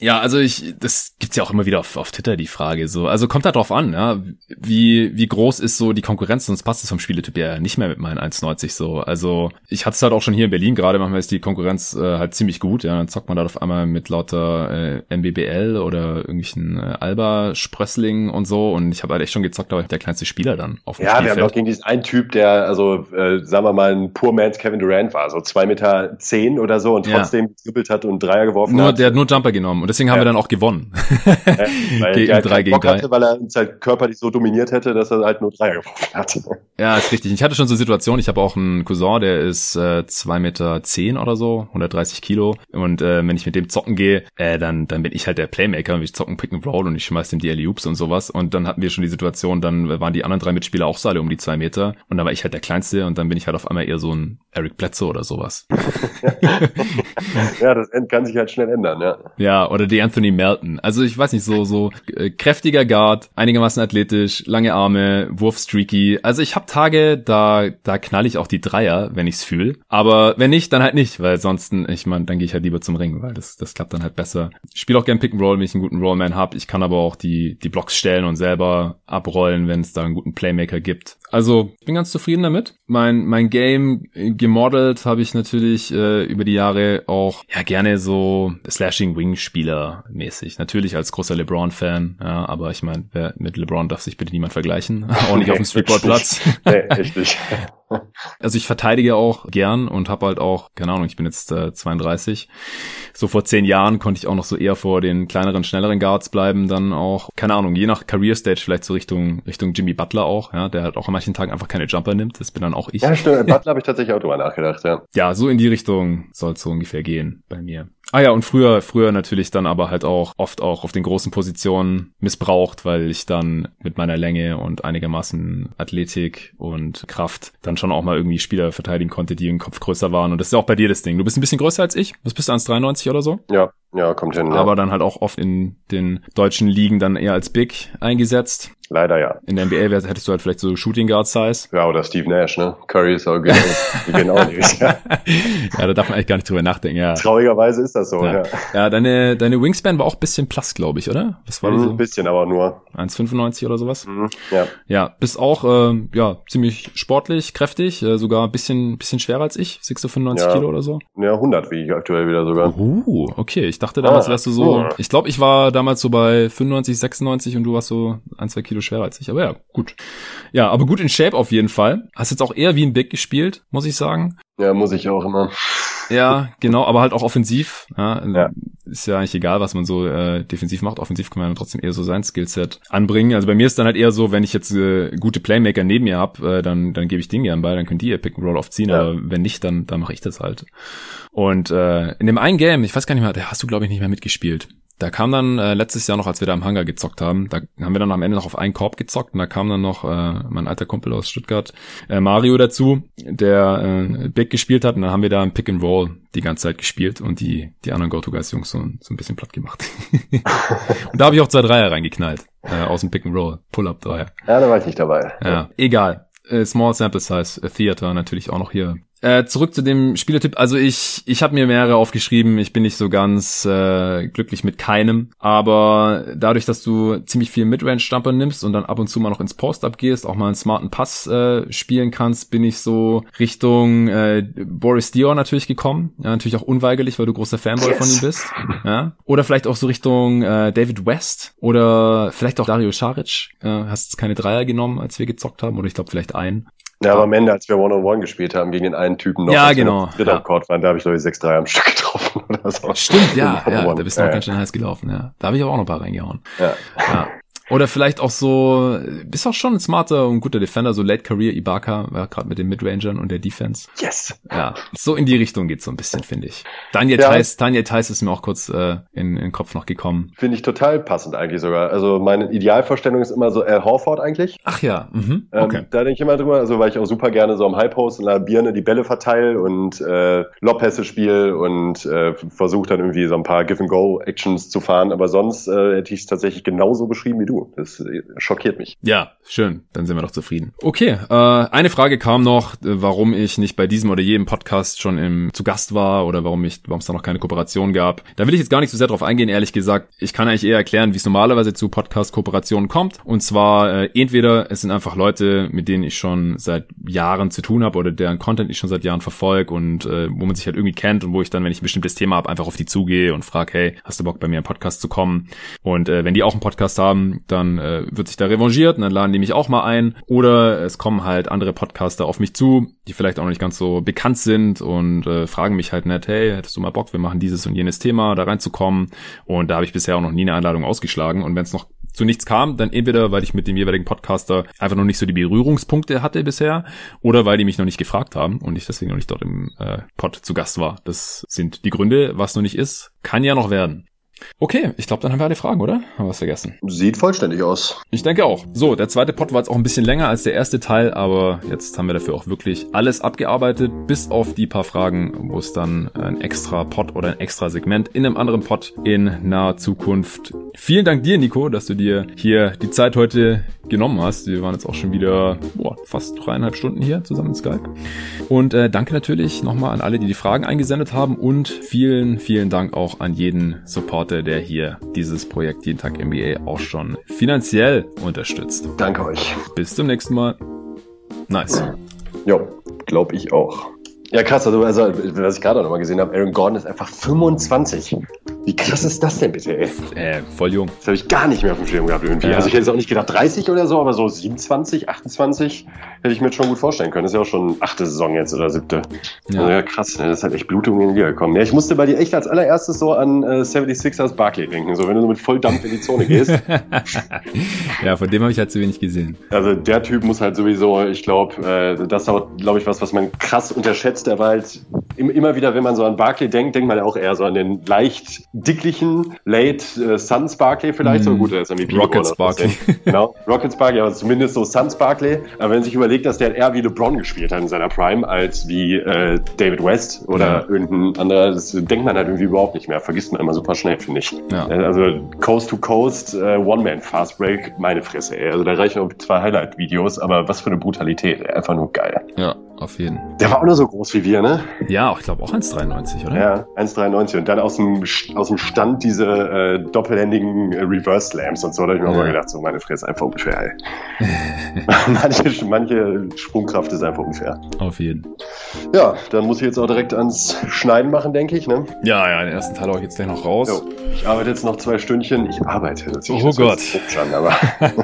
Ja, also ich, das gibt's ja auch immer wieder auf, auf Twitter die Frage so. Also kommt da drauf an, ja, wie wie groß ist so die Konkurrenz? Sonst passt es vom Spieletyp ja nicht mehr mit meinen 1,90 so. Also ich hatte es halt auch schon hier in Berlin gerade. Manchmal ist die Konkurrenz äh, halt ziemlich gut. Ja, dann zockt man da auf einmal mit lauter äh, MBBL oder irgendwelchen äh, Alba-Sprössling und so. Und ich habe halt echt schon gezockt, aber der kleinste Spieler dann auf dem Ja, wir haben Spielfeld. doch gegen diesen einen Typ, der, also, äh, sagen wir mal, ein Poor Man's Kevin Durant war, so zwei Meter zehn oder so und Ja. trotzdem getribbelt hat und Dreier geworfen nur, hat. der hat nur Jumper genommen und deswegen haben Ja. wir dann auch gewonnen. Ja, weil gegen halt drei gegen Bock drei. Hatte, weil er uns halt körperlich so dominiert hätte, dass er halt nur Dreier geworfen hat. Ja, ist richtig. Ich hatte schon so Situationen, ich habe auch einen Cousin, der ist äh, 2 Meter zehn oder so, 130 Kilo. Und äh, wenn ich mit dem zocken gehe, äh, dann, dann bin ich halt der Playmaker und wir zocken Pick and Roll und ich schmeiß dem die Alley-Oops und sowas. Und dann hatten wir schon die Situation, dann waren die anderen drei Mitspieler auch so alle um die zwei Meter. Und dann war ich halt der Kleinste und dann bin ich halt auf einmal eher so ein Eric Bledsoe oder sowas. ja, das kann sich halt schnell ändern, ja. Ja, oder die Anthony Melton. Also ich weiß nicht, so so äh, kräftiger Guard, einigermaßen athletisch, lange Arme, Wurfstreaky. Also ich habe Tage, da da knall ich auch die Dreier, wenn ich's fühl. Aber wenn nicht, dann halt nicht, weil sonst, ich meine, dann gehe ich halt lieber zum Ring, weil das das klappt dann halt besser. Ich spiele auch gern Pick and Roll, wenn ich einen guten Rollman hab. Ich kann aber auch die die Blocks stellen und selber abrollen, wenn es da einen guten Playmaker gibt. Also ich bin ganz zufrieden damit. Mein mein Game äh, gemodelt habe ich natürlich äh, über die Jahre auch ja gerne so Slashing Wing Spieler mäßig. Natürlich als großer LeBron Fan, ja, aber ich meine, mit LeBron darf sich bitte niemand vergleichen, auch nicht auf dem Streetball-Platz. Nee, nicht. Also ich verteidige auch gern und habe halt auch, keine Ahnung, ich bin jetzt äh, 32. So vor zehn Jahren konnte ich auch noch so eher vor den kleineren, schnelleren Guards bleiben, dann auch, keine Ahnung, je nach Career Stage vielleicht so Richtung Richtung Jimmy Butler auch, ja, der halt auch an manchen Tagen einfach keine Jumper nimmt. Das bin dann auch ich. Ja, stimmt. Butler habe ich tatsächlich auch drüber nachgedacht, ja. Ja, so in die Richtung soll es so ungefähr gehen bei mir. Ah ja, und früher, früher natürlich dann aber halt auch oft auch auf den großen Positionen missbraucht, weil ich dann mit meiner Länge und einigermaßen Athletik und Kraft dann schon auch mal irgendwie Spieler verteidigen konnte, die im Kopf größer waren. Und das ist auch bei dir das Ding. Du bist ein bisschen größer als ich. Was bist du, 1,93 oder so? Ja, ja, kommt hin. Ja. Aber dann halt auch oft in den deutschen Ligen dann eher als Big eingesetzt. Leider ja. In der NBA hättest du halt vielleicht so Shooting Guard Size. Ja, oder Steve Nash, ne? Curry ist auch genau, genau nicht. Ja. ja, da darf man eigentlich gar nicht drüber nachdenken, ja. Traurigerweise ist das so, ja. ja. Ja, deine, deine Wingspan war auch ein bisschen blass, glaube ich, oder? Was war Mhm, die Ein so? bisschen, aber nur. 1,95 oder sowas? Mhm, Ja. Ja, bist auch äh, ja ziemlich sportlich, kräftig, äh, sogar ein bisschen bisschen schwerer als ich, 695 Ja. Kilo oder so. Ja, 100 wiege ich aktuell wieder sogar. Uh, okay. Ich dachte damals Ah, wärst du so. cool. Ich glaube, ich war damals so bei 95, 96 und du warst so ein, zwei Kilo schwerer als ich. Aber ja, gut. Ja, aber gut in Shape auf jeden Fall. Hast jetzt auch eher wie ein Big gespielt, muss ich sagen. Ja, muss ich auch immer. Ja, genau, aber halt auch offensiv. Ja, Ja. Ist ja eigentlich egal, was man so äh, defensiv macht. Offensiv kann man ja trotzdem eher so sein Skillset anbringen. Also bei mir ist dann halt eher so, wenn ich jetzt äh, gute Playmaker neben mir hab, äh, dann, dann gebe ich den gern bei, dann könnt ihr Pick and Roll oft ziehen, Ja. aber wenn nicht, dann, dann mache ich das halt. Und äh, in dem einen Game, ich weiß gar nicht mehr, da hast du, glaube ich, nicht mehr mitgespielt. Da kam dann äh, letztes Jahr noch, als wir da im Hangar gezockt haben, da haben wir dann am Ende noch auf einen Korb gezockt und da kam dann noch äh, mein alter Kumpel aus Stuttgart, äh, Mario dazu, der äh, Big gespielt hat und dann haben wir da ein Pick and Roll die ganze Zeit gespielt und die die anderen Go-To-Guys-Jungs so, so ein bisschen platt gemacht. und da habe ich auch zwei Dreier reingeknallt äh, aus dem Pick and Roll, Pull-Up-Dreier. Ja, da war ich nicht dabei. Ja, egal. Äh, Small Sample Size Theater natürlich auch noch hier. Äh, zurück zu dem Spielertipp. Also ich, ich habe mir mehrere aufgeschrieben. Ich bin nicht so ganz äh, glücklich mit keinem. Aber dadurch, dass du ziemlich viel Midrange-Stamper nimmst und dann ab und zu mal noch ins Post-Up gehst, auch mal einen smarten Pass äh, spielen kannst, bin ich so Richtung äh, Boris Dior natürlich gekommen. Ja, natürlich auch unweigerlich, weil du großer Fanboy Yes. von ihm bist. Ja. Oder vielleicht auch so Richtung äh, David West oder vielleicht auch Dario Saric. Äh, hast keine Dreier genommen, als wir gezockt haben. Oder ich glaube vielleicht einen. Ja, aber am Ende, als wir One-on-One gespielt haben, gegen den einen Typen noch, Ja, wir genau, Dritter ja. am Court waren, da habe ich, glaube ich, 6-3 am Stück getroffen oder so. Stimmt, ja, ja, da bist du noch Ja, ganz schön heiß gelaufen, ja. Da habe ich aber auch noch ein paar reingehauen. ja. Ja. Oder vielleicht auch so, bist auch schon ein smarter und guter Defender, so Late Career Ibaka, ja, gerade mit den Midrangern und der Defense. Yes. Ja, so in die Richtung geht's so ein bisschen, finde ich. Daniel Ja. Theiss, Daniel Theiss ist mir auch kurz äh, in, in den Kopf noch gekommen. Finde ich total passend eigentlich sogar. Also meine Idealvorstellung ist immer so Al Horford eigentlich. Ach ja, mhm. Ähm, okay. Da denke ich immer drüber, also weil ich auch super gerne so am Halbpost in der Birne die Bälle verteile und äh, Lobpässe spiele und äh, versuche dann irgendwie so ein paar Give-and-Go-Actions zu fahren. Aber sonst äh, hätte ich es tatsächlich genauso beschrieben wie du. Das äh, schockiert mich. Ja, schön. Dann sind wir doch zufrieden. Okay, äh, eine Frage kam noch, äh, warum ich nicht bei diesem oder jedem Podcast schon im, zu Gast war oder warum ich, warum es da noch keine Kooperation gab. Da will ich jetzt gar nicht so sehr drauf eingehen, ehrlich gesagt. Ich kann eigentlich eher erklären, wie es normalerweise zu Podcast-Kooperationen kommt. Und zwar äh, entweder es sind einfach Leute, mit denen ich schon seit Jahren zu tun habe oder deren Content ich schon seit Jahren verfolge und äh, wo man sich halt irgendwie kennt und wo ich dann, wenn ich ein bestimmtes Thema habe, einfach auf die zugehe und frage, hey, hast du Bock bei mir im Podcast zu kommen? Und äh, wenn die auch einen Podcast haben, dann äh, wird sich da revanchiert und dann laden die mich auch mal ein. Oder es kommen halt andere Podcaster auf mich zu, die vielleicht auch noch nicht ganz so bekannt sind und äh, fragen mich halt nett, hey, hättest du mal Bock, wir machen dieses und jenes Thema, da reinzukommen. Und da habe ich bisher auch noch nie eine Einladung ausgeschlagen. Und wenn es noch zu nichts kam, dann entweder, weil ich mit dem jeweiligen Podcaster einfach noch nicht so die Berührungspunkte hatte bisher oder weil die mich noch nicht gefragt haben und ich deswegen noch nicht dort im äh, Pod zu Gast war. Das sind die Gründe. Was noch nicht ist, kann ja noch werden. Okay, ich glaube, dann haben wir alle Fragen, oder? Haben wir was vergessen? Sieht vollständig aus. Ich denke auch. So, der zweite Pod war jetzt auch ein bisschen länger als der erste Teil, aber jetzt haben wir dafür auch wirklich alles abgearbeitet, bis auf die paar Fragen, wo es dann ein extra Pod oder ein extra Segment in einem anderen Pod in naher Zukunft. Vielen Dank dir, Nico, dass du dir hier die Zeit heute genommen hast. Wir waren jetzt auch schon wieder boah, fast dreieinhalb Stunden hier zusammen in Skype. Und äh, danke natürlich nochmal an alle, die die Fragen eingesendet haben und vielen, vielen Dank auch an jeden Supporter, der hier dieses Projekt Jeden Tag NBA auch schon finanziell unterstützt. Danke euch. Bis zum nächsten Mal. Nice. Jo, glaube ich auch. Ja, krass, also, also was ich gerade noch mal gesehen habe, Aaron Gordon ist einfach 25. Wie krass ist das denn bitte, ey? Äh, voll jung. Das habe ich gar nicht mehr auf dem Schirm gehabt irgendwie. Ja. Also ich hätte jetzt auch nicht gedacht 30 oder so, aber so 27, 28 hätte ich mir jetzt schon gut vorstellen können. Das ist ja auch schon achte Saison jetzt oder siebte. Ja, also ja krass, ne? das ist halt echt Blutung in die Liga gekommen. Ja, ich musste bei dir echt als allererstes so an äh, 76ers Barkley denken, so wenn du so mit Volldampf in die Zone gehst. ja, von dem habe ich halt zu wenig gesehen. Also der Typ muss halt sowieso, ich glaube, äh, das ist auch, glaube ich, was, was man krass unterschätzt. Der war halt immer wieder, wenn man so an Barclay denkt, denkt man ja auch eher so an den leicht dicklichen Late äh, Suns Barclay vielleicht. Mm. So gut, der ist MVP Rockets Barclay. genau, Rockets Barclay, aber zumindest so Suns Barclay. Aber wenn man sich überlegt, dass der eher wie LeBron gespielt hat in seiner Prime, als wie äh, David West oder ja. irgendein anderer, das denkt man halt irgendwie überhaupt nicht mehr. Vergisst man immer super schnell, finde ich. Ja. Äh, also Coast to Coast, äh, One-Man Fast Break, meine Fresse, ey. Also da reichen auch zwei Highlight-Videos, aber was für eine Brutalität, einfach nur geil. Ja, auf jeden. Der war auch nur so groß wie wir, ne? Ja, ich glaube auch 1,93, oder? Ja, 1,93 und dann aus dem, aus dem Stand diese äh, doppelhändigen äh, Reverse Slams und so, da habe ich mir ja. auch mal gedacht, so meine Fresse, einfach unfair, ey. manche, manche Sprungkraft ist einfach unfair. Auf jeden. Ja, dann muss ich jetzt auch direkt ans Schneiden machen, denke ich, ne? Ja, ja, den ersten Teil auch jetzt gleich noch raus. Jo, ich arbeite jetzt noch zwei Stündchen. Ich arbeite. Oh Gott. Schon, aber